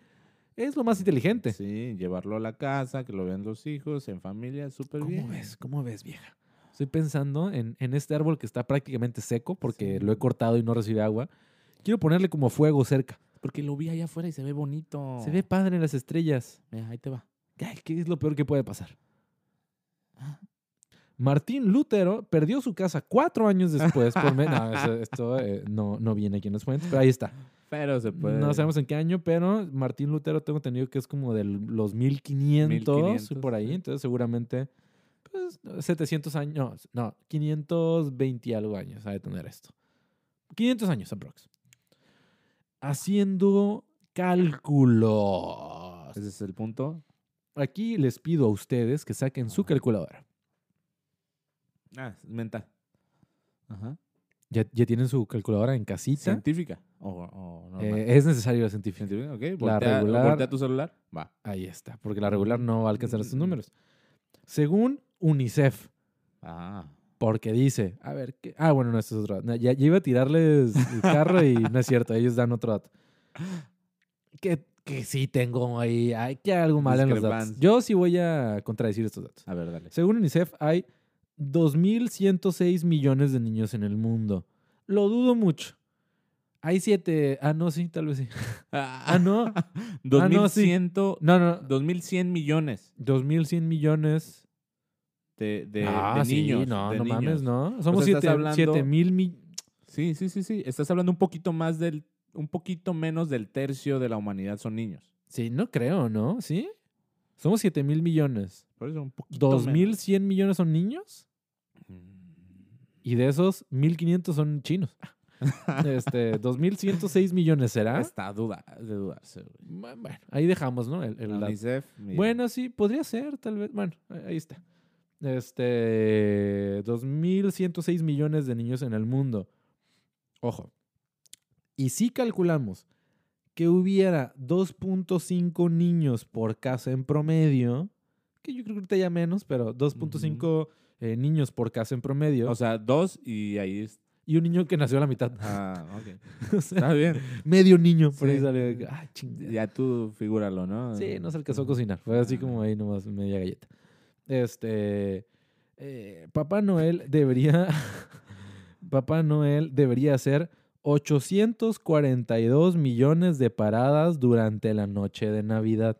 es lo más inteligente. Sí, llevarlo a la casa, que lo vean los hijos, en familia, súper ¿Cómo bien. ves? ¿Cómo ves, vieja? Estoy pensando en, en este árbol que está prácticamente seco porque Sí. lo he cortado y no recibe agua. Quiero ponerle como fuego cerca. Porque lo vi allá afuera y se ve bonito. Se ve padre en las estrellas. Mira, ahí te va. Ay, ¿Qué es lo peor que puede pasar? Martín Lutero perdió su casa cuatro años después. Por no, esto eh, no, no viene aquí en los fuentes, pero ahí está. Pero se puede. No sabemos en qué año, pero Martín Lutero tengo entendido que es como de los 1500, 1500, por ahí. Entonces seguramente pues, 700 años. No, 520 y algo años ha de tener esto. 500 años aprox. Haciendo cálculos. Ese es el punto. Aquí les pido a ustedes que saquen su calculadora. Ah, mental. Ajá. ¿Ya, ya tienen su calculadora en casita? Científica. O, o normal. Eh, es necesario la científica. Científica, ok. la Voltea, regular- voltea tu celular. Va. Ahí está, porque la regular no va a alcanzar estos Mm. números. Según UNICEF, Ah. Porque dice, a ver, ¿qué? ah, bueno, no, esto es otro dato. No, Ya, ya iba a tirarles el carro y no es cierto, ellos dan otro dato. Que, que sí tengo ahí, hay que algo mal en los datos. Yo sí voy a contradecir estos datos. A ver, dale. Según UNICEF, hay 2.106 millones de niños en el mundo. Lo dudo mucho. Hay siete. Ah, no, sí, tal vez sí. Ah, no. 2100, No, no. 2100 millones 2.100 millones. De, de, ah, de sí, niños. no, de no niños. mames, no. Somos sea, estás 7 hablando- siete mil millones. Sí, sí, sí, sí. Estás hablando un poquito más del, un poquito menos del tercio de la humanidad son niños. Sí, no creo, ¿no? ¿Sí? Somos 7 mil millones. Por eso un poquito menos. ¿2.100 millones son niños? Y de esos, 1.500 son chinos. este, 2.106 millones será. Está duda, de dudarse. Bueno, ahí dejamos, ¿no? El. UNICEF. Bueno, sí, podría ser, tal vez. Bueno, ahí está. Este, 2.106 millones de niños en el mundo. Ojo. Y si calculamos que hubiera 2.5 niños por casa en promedio, que yo creo que ahorita ya menos, pero 2.5 eh, niños por casa en promedio, O sea, dos y ahí es. y un niño que nació a la mitad. Ah, ok. O sea, Está bien. medio niño, por ahí. Ah, chingada. Ya tú figúralo, ¿no? Sí, no se alcanzó a cocinar. Fue así como ahí nomás media galleta. Este. eh, Papá Noel debería. Papá Noel debería hacer 842 millones de paradas durante la noche de Navidad.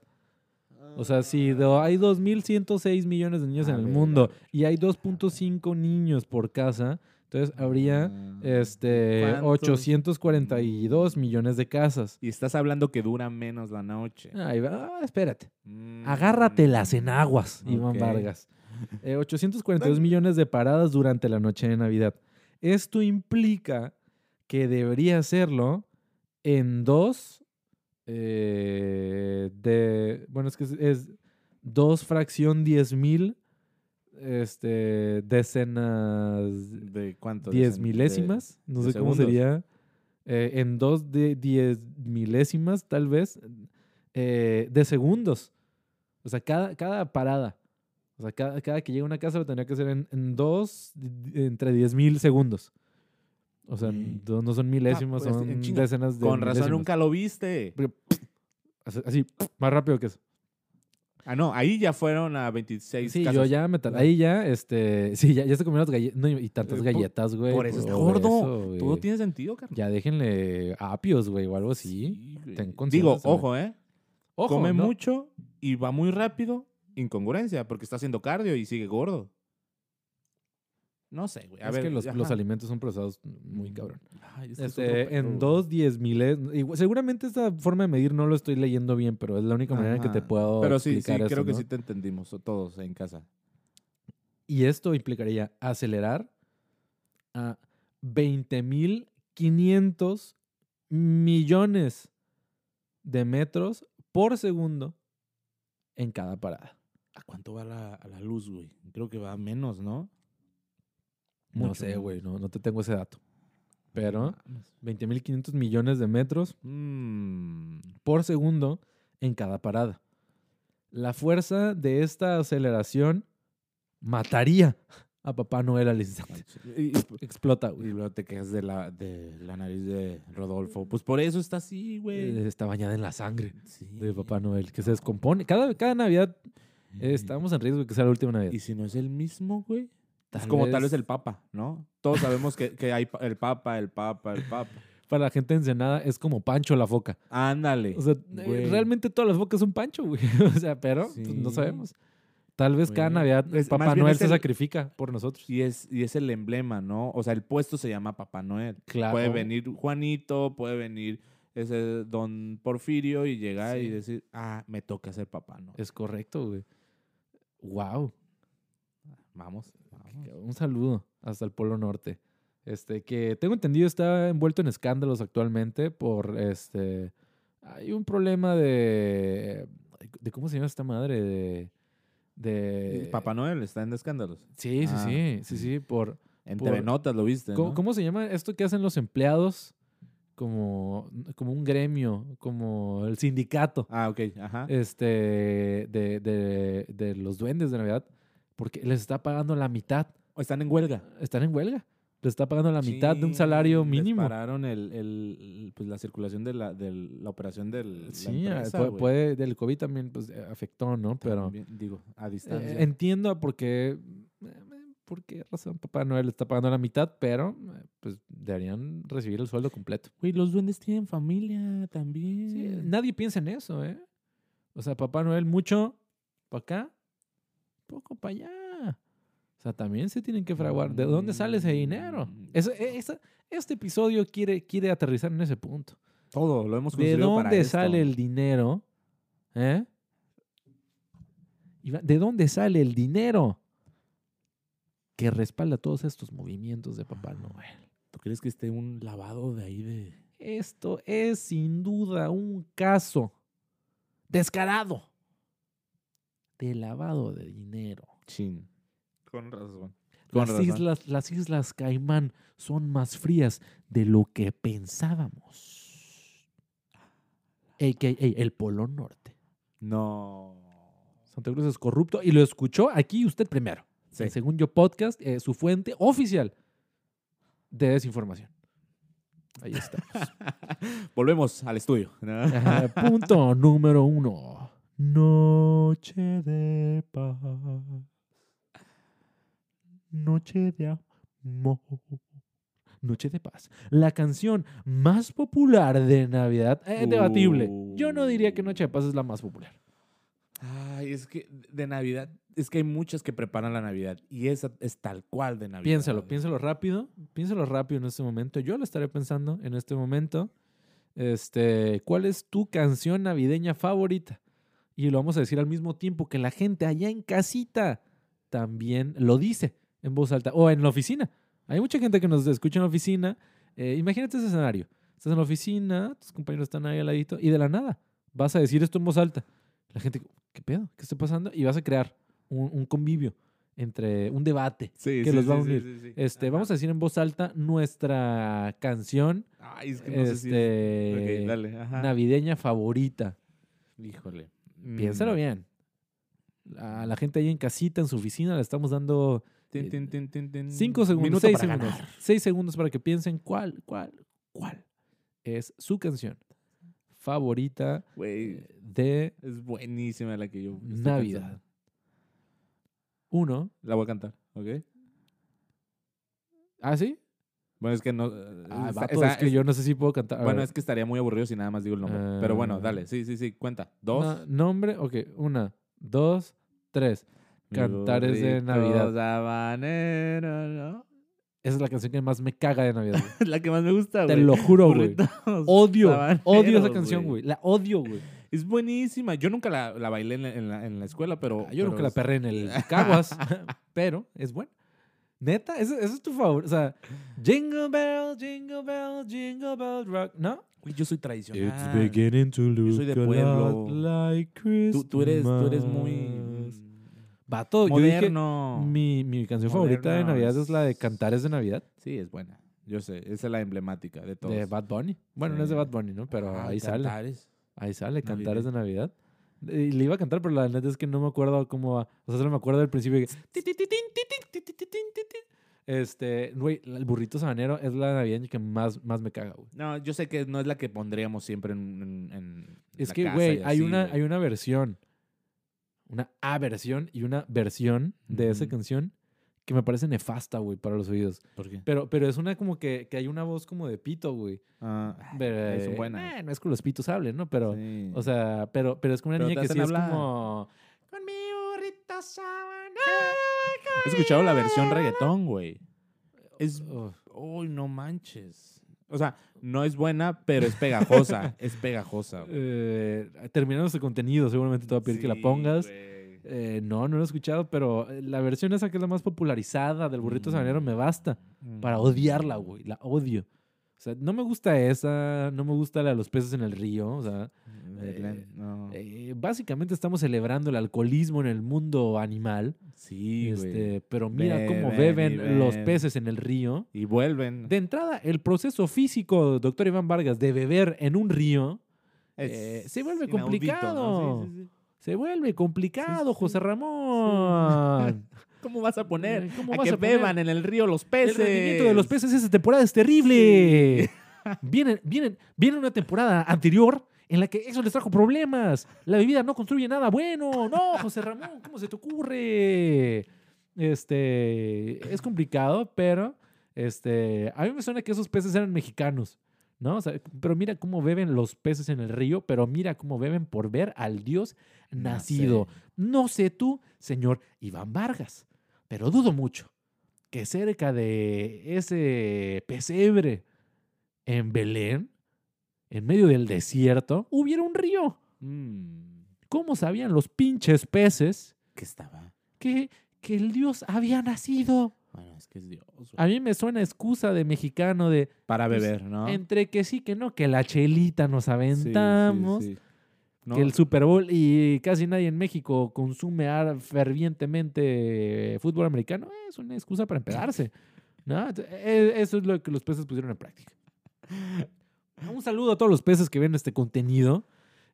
O sea, si do- hay 2.106 millones de niños A en el ver, mundo y hay 2.5 niños por casa, entonces habría Ah, este, ¿cuántos? 842 millones de casas. Y estás hablando que dura menos la noche. Ahí va. Ah, espérate. Mm. Agárratelas en aguas, Iván. Vargas. Eh, 842 millones de paradas durante la noche de Navidad. Esto implica que debería hacerlo en dos eh, de... Bueno, es que es, es dos fracción 10 mil este, decenas... ¿De cuánto? diez milésimas, de- no sé cómo segundos. sería, eh, en dos de diez milésimas tal vez, eh, de segundos. O sea, cada, cada parada. O sea, cada, cada que llega a una casa lo tendría que hacer en, en dos, entre diez mil segundos. O sea, Mm. no son milésimas, pues, son decenas de Con razón nunca lo viste. Así, así, más rápido que eso. Ah, no, ahí ya fueron a 26 Sí, yo ya me Ahí ya, este... Sí, ya, ya se comieron las galletas. No, y tantas Eh, galletas, güey. Por eso está gordo. eso. Todo tiene sentido, Carlos. Ya déjenle apios, güey, o algo así. güey. ten Digo, ojo, ¿eh? Ojo, Come no- mucho y va muy rápido. Incongruencia, porque está haciendo cardio y sigue gordo. No sé, güey. A es ver, que los, los ajá. alimentos son procesados muy Mm, cabrón. ay, Este, otro pedo, en dos diez miles. igual- Seguramente esta forma de medir no lo estoy leyendo bien, pero es la única manera en que te Ajá. puedo Pero sí, sí, creo que ¿no? sí te entendimos, todos en casa. Y esto implicaría acelerar a 20.500 millones de metros por segundo en cada parada. ¿A cuánto va la, a la luz, güey? Creo que va menos, ¿no? No sé, güey, no, no te tengo ese dato. Pero Mames. 20.500 millones de metros Mm, por segundo en cada parada. La fuerza de esta aceleración mataría a Papá Noel al instante. y, y- Explota, y güey. luego te quejas de la, de la nariz de Rodolfo. Pues por eso está así, güey. Eh, Está bañada en la sangre Sí. de Papá Noel, que se descompone. Cada, cada Navidad eh, estamos en riesgo de que sea la última Navidad. Y si no es el mismo, güey. Es como tal vez- el Papa, ¿no? Todos sabemos que, que hay el Papa, el Papa, el Papa. Para la gente Ensenada es como Pancho la foca. Ándale. O sea, güey. realmente todas las focas son Pancho, güey. O sea, pero pues, no sabemos. Tal vez cada. Navidad Es- Papá Noel se el- sacrifica por nosotros. Y es, y es el emblema, ¿no? O sea, el puesto se llama Papá Noel. Claro. Puede venir Juanito, puede venir ese don Porfirio y llegar y decir, ah, me toca ser papá, ¿no? Es correcto, güey. Wow. Vamos. Un saludo hasta el Polo Norte. Este, que tengo entendido está envuelto en escándalos actualmente por este. Hay un problema de. de ¿Cómo se llama esta madre? De. de Papá Noel está en escándalos. Sí, sí, Ah. sí. Sí, sí. Por. En Por- lo viste, ¿cómo, ¿no? cómo se llama esto que hacen los empleados? Como, como un gremio, como el sindicato Ah, ok, ajá. este, de, de, de los duendes de Navidad, porque les está pagando la mitad. Están en huelga. Están en huelga. Les está pagando la mitad de un salario mínimo. Les pararon el, el- pues, la circulación de la, de la operación del, Sí, ah, empresa, puede, puede- del COVID también pues, eh, afectó, ¿no? Pero También, digo, a distancia. eh, entiendo a por qué, eh, por qué razón Papá Noel está pagando la mitad, pero pues deberían recibir el sueldo completo. Güey, los duendes tienen familia también. Sí, nadie piensa en eso, ¿eh? O sea, Papá Noel mucho para acá, poco para allá. O sea, también se tienen que fraguar. ¿De dónde sale ese dinero? Mm. Eso- e- esa- este episodio quiere, quiere aterrizar en ese punto. Todo, lo hemos ¿De para dónde esto. sale el dinero? ¿Eh? ¿De dónde sale el dinero que respalda todos estos movimientos de Papá Noel? ¿Tú crees que esté un lavado de ahí de...? Esto es sin duda un caso descarado de lavado de dinero. Chin. Con razón. Con Las razón. islas, las islas Caimán son más frías de lo que pensábamos. AKA el Polo Norte. No. Santa Cruz es corrupto y lo escuchó aquí usted primero. Sí. Según yo podcast, eh, su fuente oficial de desinformación. Ahí está. Volvemos al estudio. Punto número uno. Noche de paz. Noche de amor. Noche de paz. La canción más popular de Navidad. Eh, debatible. Yo no diría que Noche de paz es la más popular. Ay, es que de Navidad, es que hay muchas que preparan la Navidad y esa es tal cual de Navidad. Piénsalo, piénsalo rápido. Piénsalo rápido en este momento. Yo lo estaré pensando en este momento. Este, ¿cuál es tu canción navideña favorita? Y lo vamos a decir al mismo tiempo que la gente allá en casita también lo dice en voz alta o en la oficina. Hay mucha gente que nos escucha en la oficina. Eh, imagínate ese escenario. Estás en la oficina, tus compañeros están ahí al ladito y de la nada vas a decir esto en voz alta. La gente, ¿qué pedo? ¿Qué está pasando? Y vas a crear un, un convivio entre un debate Sí, que sí, los va a unir. sí. Este, Ajá. vamos a decir en voz alta nuestra canción Ay, es que no sé si es- este, Ok, dale. Ajá. navideña favorita. Híjole. Piénsalo Mm. bien. A la gente ahí en casita, en su oficina, le estamos dando tin. cinco segundos, Minuto seis para segundos. ganar. Seis segundos para que piensen cuál, cuál, cuál es su canción favorita Güey, eh, de es buenísima la que yo Navidad. pensando. Uno. La voy a cantar, ¿ok? ¿Ah, sí? Bueno, es que no... Ah, esa- vato, esa- es que yo no sé si puedo cantar. Bueno, es que estaría muy aburrido si nada más digo el nombre. Pero bueno, Ah. dale. Sí, sí, sí. Cuenta. Dos. Nombre, ok. Una, dos, tres. Cantares de Navidad. sabanero, ¿no? Esa es la canción que más me caga de Navidad. güey. La que más me gusta, Te güey. lo juro, güey. Odio, odio esa canción, güey. La odio, güey. Es buenísima. Yo nunca la, la bailé en la, en la- escuela, pero. Ah, Yo pero nunca la perré en el Caguas, pero es buena. Neta, ese, ese es tu favorito. O sea, Jingle Bell, Jingle Bell, Jingle Bell Rock. ¿No? Güey, yo soy tradicional. It's beginning to look soy de pueblo. like Tú, tú eres, tú eres muy. Christmas. Vato, yo dije, Moderno. mi, mi canción favorita de Moderno Navidad es- la de Cantares de Navidad, Sí, es buena. Yo sé, esa es la emblemática de todos. de Bad Bunny. Bueno, no es de. Bad Bunny, ¿no? Pero Ah, ahí sale. Cantares. Ahí sale, Cantares de Navidad. Le iba a cantar, pero la neta es que no me acuerdo cómo va. O sea, solo me acuerdo del principio. que- Este, güey, el burrito sabanero es la navideña que más, más me caga, güey. No, yo sé que no es la que pondríamos siempre en. en- en Es la que, casa güey, y hay así, una, güey. hay una versión, una aversión y una versión de esa canción que me parece nefasta, güey, para los oídos. ¿Por qué? Pero, pero es una como que, que hay una voz como de pito, güey. Ah, Pero, son eh, buenas. eh, no es que los pitos hablen, ¿no? Pero, Sí. o sea, pero, pero es como una niña que sí hacen es hablar. como... Con mi burrito He escuchado la versión reggaetón, güey. Es. Uy, no manches. O sea, no es buena, pero es pegajosa. es pegajosa. Eh, terminando este contenido, seguramente te voy a pedir que la pongas. güey. Eh, no, no lo he escuchado, pero eh, la versión esa que es la más popularizada del burrito Mm. sabanero me basta para Mm. odiarla, güey. La odio. O sea, no me gusta esa, no me gusta la de los peces en el río. O sea, Eh, eh, no. eh, básicamente estamos celebrando el alcoholismo en el mundo animal. sí, güey. este, pero mira cómo Beben los peces en el río. Y vuelven. De entrada, el proceso físico, doctor Iván Vargas, de beber en un río eh, se vuelve inaudito, ¿no? complicado. Sí, sí, sí. Se vuelve complicado, sí, José sí. Ramón. ¿Cómo vas a poner Eh, ¿cómo a vas que a poner? beban en el río los peces? El rendimiento de los peces esta temporada es terrible. Vienen, vienen, viene una temporada anterior en la que eso les trajo problemas. La bebida no construye nada bueno. No, José Ramón, ¿cómo se te ocurre? Este, es complicado, pero este, a mí me suena que esos peces eran mexicanos. ¿No? O sea, pero mira cómo beben los peces en el río, pero mira cómo beben por ver al Dios nacido. No sé tú, señor Iván Vargas, pero dudo mucho que cerca de ese pesebre en Belén, en medio del desierto, hubiera un río. Mm, ¿Cómo sabían los pinches peces ¿Qué estaba? que, que el Dios había nacido? Bueno, es que es Dios. güey. A mí me suena excusa de mexicano de Para pues, beber, ¿no? entre que sí, que no, que la chelita nos Sí, sí, aventamos. sí. No, que el Super Bowl y casi nadie en México consume fervientemente fútbol americano, es una excusa para empedarse. ¿no? E- Eso es lo que los peces pusieron en práctica. Un saludo a todos los peces que ven este contenido.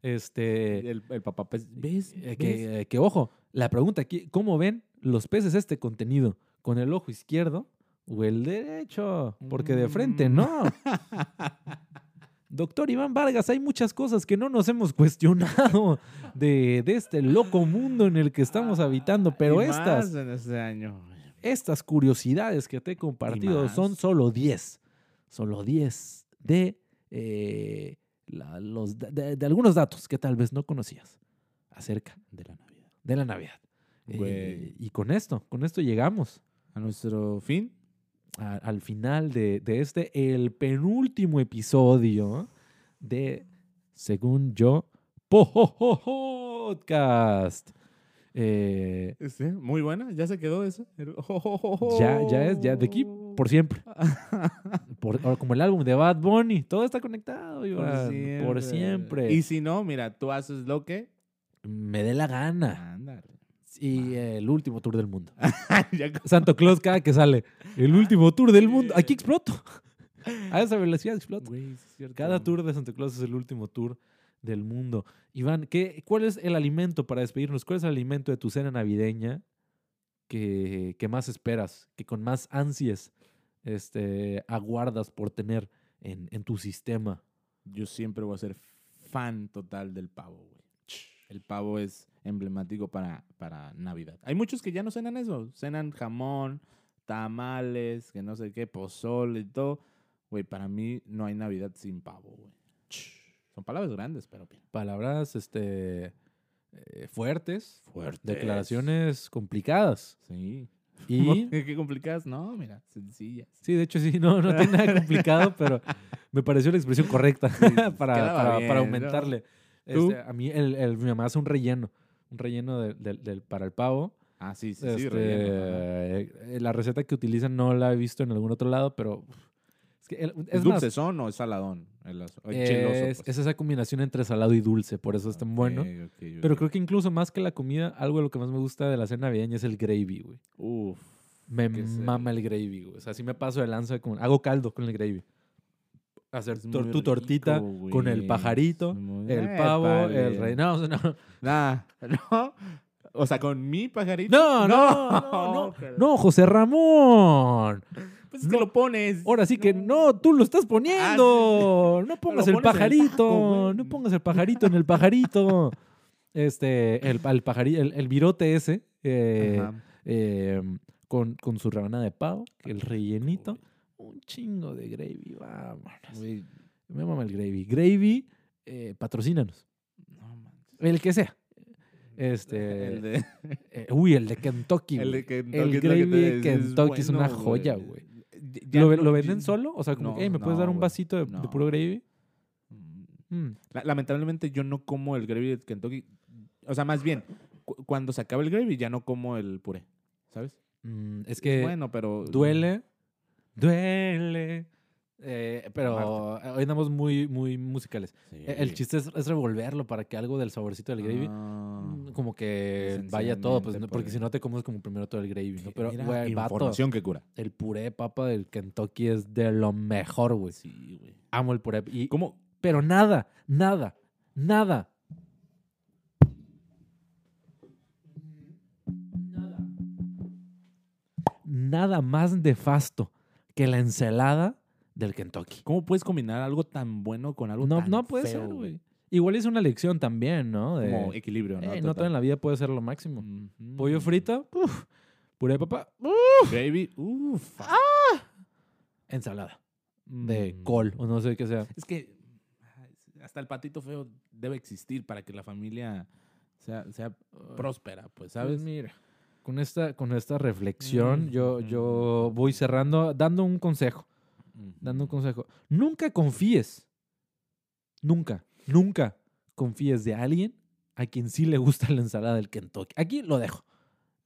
Este, el, el papá pez. ¿Ves? eh, ¿Ves? eh, que, ojo, la pregunta aquí, ¿cómo ven los peces este contenido? ¿Con el ojo izquierdo o el derecho? Porque de frente Mm. no. Doctor Iván Vargas, hay muchas cosas que no nos hemos cuestionado de, de este loco mundo en el que estamos habitando, pero Y estas, más en este año. estas curiosidades que te he compartido son solo 10. Solo 10 de, eh, la- los, de, de- algunos datos que tal vez no conocías acerca De la Navidad. de la Navidad. Eh, y con esto, con esto llegamos A nuestro fin. a- al final de, de este, el penúltimo episodio de, según yo, Podcast. Eh, Este, muy buena. Ya se quedó eso. El- ya, ya es, ya de aquí por siempre. Por- como el álbum de Bad Bunny, todo está conectado, Iván, por siempre. Y si no, mira, tú haces lo que. Me dé la gana. Ándale. Y el último tour del mundo. Santo Claus cada que sale. El último tour del mundo. Aquí exploto. A esa velocidad exploto. Es. Cada tour de Santa Claus es el último tour del mundo. Iván, ¿qué, ¿cuál es el alimento para despedirnos? ¿Cuál es el alimento de tu cena navideña que, que más esperas, que con más ansias este, aguardas por tener en, en tu sistema? Yo siempre voy a ser fan total del pavo, güey. El pavo es emblemático para, para Navidad. Hay muchos que ya no cenan eso. Cenan jamón, tamales, que no sé qué, pozole y todo. Güey, para mí no hay Navidad sin pavo, güey. Son palabras grandes, pero bien. Palabras este, eh, fuertes, Fuertes. declaraciones complicadas. Sí. Y ¿Qué complicadas? No, mira, sencillas. sí, de hecho sí, no, no tiene nada complicado, pero me pareció la expresión correcta para, para- bien, para ¿no? aumentarle. ¿Tú? Este, a mí el, el- mi mamá hace un relleno, un relleno de- del- del- para el pavo. Ah, sí, sí, sí, Este, relleno, eh, la receta que utilizan no la he visto en algún otro lado, pero es que el- ¿Es más, dulcezón o es saladón? El, pues. es esa combinación entre salado y dulce, por eso es tan bueno. Pero creo que incluso más que la comida, algo de lo que más me gusta de la cena navideña es el gravy, güey. Uf. Me ¿Qué es el- mama el gravy, güey. O sea, sí me paso de lanza con... Hago caldo con el gravy. Hacer tor- tu tortita rico, con el pajarito, muy- el pavo, el rey. No, o sea, no. Nah, no. O sea, con mi pajarito. No, no, no, no, José Ramón. Pues es que lo pones. Ahora sí que no, tú lo estás poniendo. No pongas el pajarito. taco, no pongas el pajarito en el pajarito. Este, el, el pajarito, el, el virote ese, eh, eh, con, con su rebanada de pavo, el rellenito, un chingo de gravy, vámonos. Me mama el gravy. Gravy, eh, patrocínanos. no manches. El que sea. Este, El de, eh, uy, el de Kentucky. el de Kentucky. el gravy de Kentucky es una joya, güey. ¿Lo, no- lo venden solo? O sea, como No, que, "Ey, ¿me puedes dar un vasito de, puro gravy? Mm. Mm. La- Lamentablemente yo no como el gravy de Kentucky. O sea, más bien, cu- cuando se acaba el gravy ya no como el puré, ¿sabes? Mm, es que bueno, pero... duele, duele. Eh, pero hoy andamos muy, muy musicales. Sí. Eh, El chiste es, es revolverlo para que algo del saborcito del gravy Ah. como que vaya todo, pues, porque por si no te comes como primero todo el gravy, ¿no? Pero, güey, el vato, información que cura. el puré de papa del Kentucky es de lo mejor, güey. Sí, güey. Amo el puré. Y, ¿Cómo? pero nada, nada, nada. Nada. Nada más nefasto que la ensalada del Kentucky. ¿Cómo puedes combinar algo tan bueno con algo No, tan no puede feo, ser, güey. Igual es una lección también, ¿no? De, Como equilibrio, ¿no? "Ey, no todo en la vida puede ser lo máximo. Pollo frito, uf, puré de papa, Gravy, uff. ensalada de Mm. col o no sé qué sea. Es que hasta el patito feo debe existir para que la familia sea, sea próspera, pues, ¿Sabes? ¿sabes? mira, con esta, con esta reflexión Mm, yo, mm, yo voy cerrando, dando un consejo, dando un consejo. Nunca confíes, nunca, nunca confíes de alguien a quien sí le gusta la ensalada del Kentucky. Aquí lo dejo.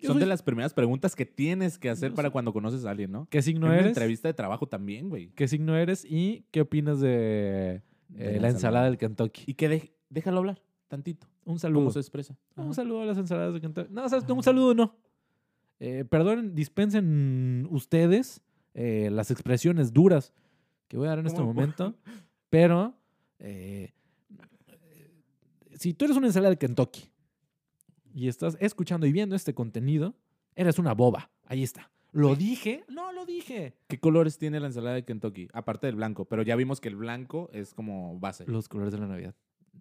Yo Son soy- de las primeras preguntas que tienes que hacer para cuando conoces a alguien, ¿no? ¿Qué signo en una eres? entrevista de trabajo también, güey. ¿Qué signo eres? ¿Y qué opinas de, De eh, la ensalada del Kentucky? Y que de- déjalo hablar tantito. Un ¿Cómo saludo. se expresa? Un saludo a las ensaladas de Kentucky. No, o sea, un saludo no. Eh, perdón, dispensen ustedes eh, las expresiones duras que voy a dar en este ¿Cómo? momento, pero eh, si tú eres una ensalada de Kentucky y estás escuchando y viendo este contenido, eres una boba. Ahí está. ¿Lo dije? No, lo dije. ¿Qué colores tiene la ensalada de Kentucky? Aparte del blanco, pero ya vimos que el blanco es como base. Los colores de la Navidad.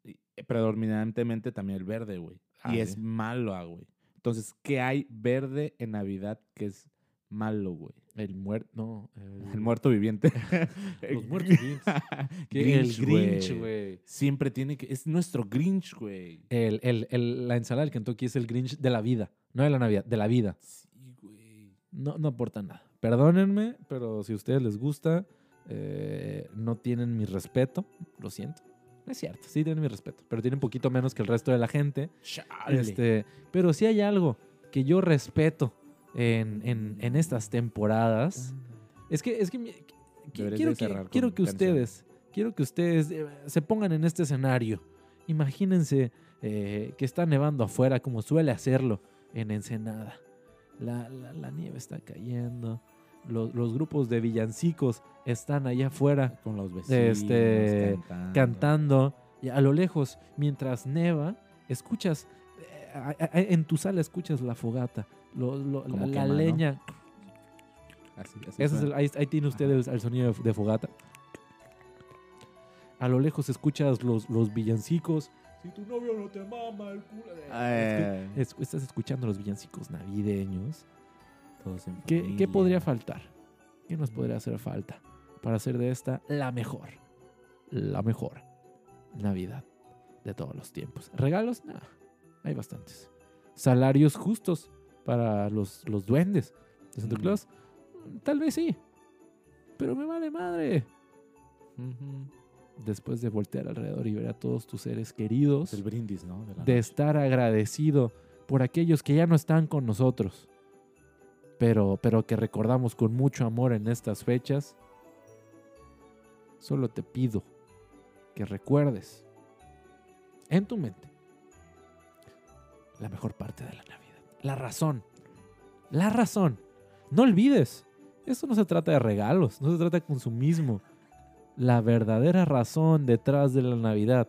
Y- Predominantemente también el verde, güey. Ah, y es malo, ah, güey. Entonces, ¿qué hay verde en Navidad que es malo, güey? El muerto, no. el- El muerto viviente. Los muertos vivientes. El Grinch, güey. Siempre tiene que... Es nuestro Grinch, güey. El, el- el- la ensalada del Kentucky es el Grinch de la vida, no de la Navidad, de la vida. Sí, güey. No, no aporta nada. Perdónenme, pero si a ustedes les gusta, eh, no tienen mi respeto. Lo siento. No es cierto, sí tienen mi respeto, pero tienen un poquito menos que el resto de la gente. Chale. Este, pero sí hay algo que yo respeto en, en- en estas temporadas. Es que, es que mi- quiero que, quiero que ustedes, quiero que ustedes eh, se pongan en este escenario. Imagínense eh, que está nevando afuera como suele hacerlo en Ensenada. La, la- la nieve está cayendo. Los, los grupos de villancicos están allá afuera Con los vecinos Este, cantando. cantando. Y a lo lejos, mientras neva, escuchas, eh, en tu sala escuchas la fogata, lo- lo- la, la quema, ¿no? leña. Así, así Ese es el- ahí, ahí tiene usted el, el sonido de, de fogata. A lo lejos escuchas los, los villancicos. Si tu novio no te mama el culo. de-". Eh, Es- estás escuchando los villancicos navideños. Todos en ¿Qué, podría faltar? ¿Qué nos podría hacer falta para hacer de esta la mejor? La mejor Navidad de todos los tiempos. ¿Regalos? No. Hay bastantes. Salarios justos para los, los duendes de Santa Mm. Claus. Tal vez sí. Pero me vale madre. Después de voltear alrededor y ver a todos tus seres queridos, El brindis, ¿no? De estar agradecido por aquellos que ya no están con nosotros, pero, pero que recordamos con mucho amor en estas fechas, solo te pido que recuerdes en tu mente la mejor parte de la Navidad, la razón, la razón. No olvides, esto no se trata de regalos, no se trata de consumismo. La verdadera razón detrás de la Navidad,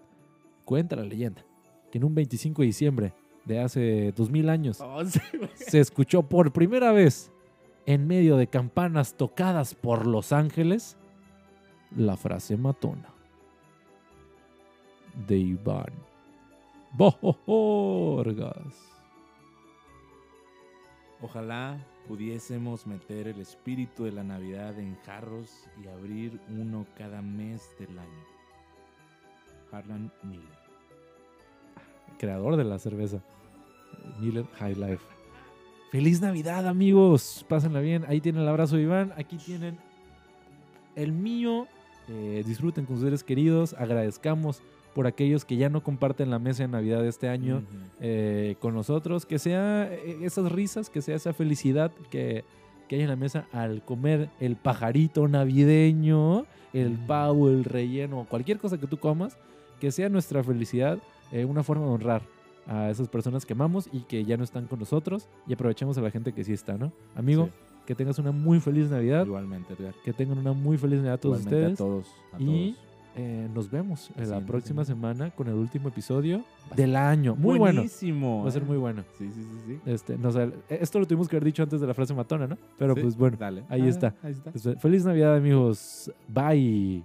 cuenta la leyenda, que en un 25 de diciembre de hace 2000 años Oh, sí, se escuchó por primera vez en medio de campanas tocadas por los ángeles la frase matona de Iván Borgas. Ojalá pudiésemos meter el espíritu de la Navidad en jarros y abrir uno cada mes del año. Harlan Miller. Creador de la cerveza Miller High Life. Feliz Navidad, amigos. Pásenla bien. Ahí tienen el abrazo de Iván. Aquí tienen el mío. Eh, disfruten con sus seres queridos. Agradezcamos por aquellos que ya no comparten la mesa de Navidad de este año eh, con nosotros. Que sea eh, esas risas, que sea esa felicidad que, que hay en la mesa al comer el pajarito navideño, el pavo, el relleno, cualquier cosa que tú comas. Que sea nuestra felicidad eh, una forma de honrar a esas personas que amamos y que ya no están con nosotros y aprovechemos a la gente que sí está, ¿no? Amigo, Sí, que tengas una muy feliz Navidad, igualmente, Edgar. que tengan una muy feliz Navidad a todos Igualmente ustedes. a todos. A Y- todos. Eh, nos vemos la próxima semana. semana con el último episodio del año. Muy bueno. Buenísimo. Va a ser muy bueno. Sí, sí, sí. sí. Este, no sé, esto lo tuvimos que haber dicho antes de la frase matona, ¿no? Pero pues bueno, Dale. ahí Ah, está. Ahí está. Pues, feliz Navidad amigos. Bye.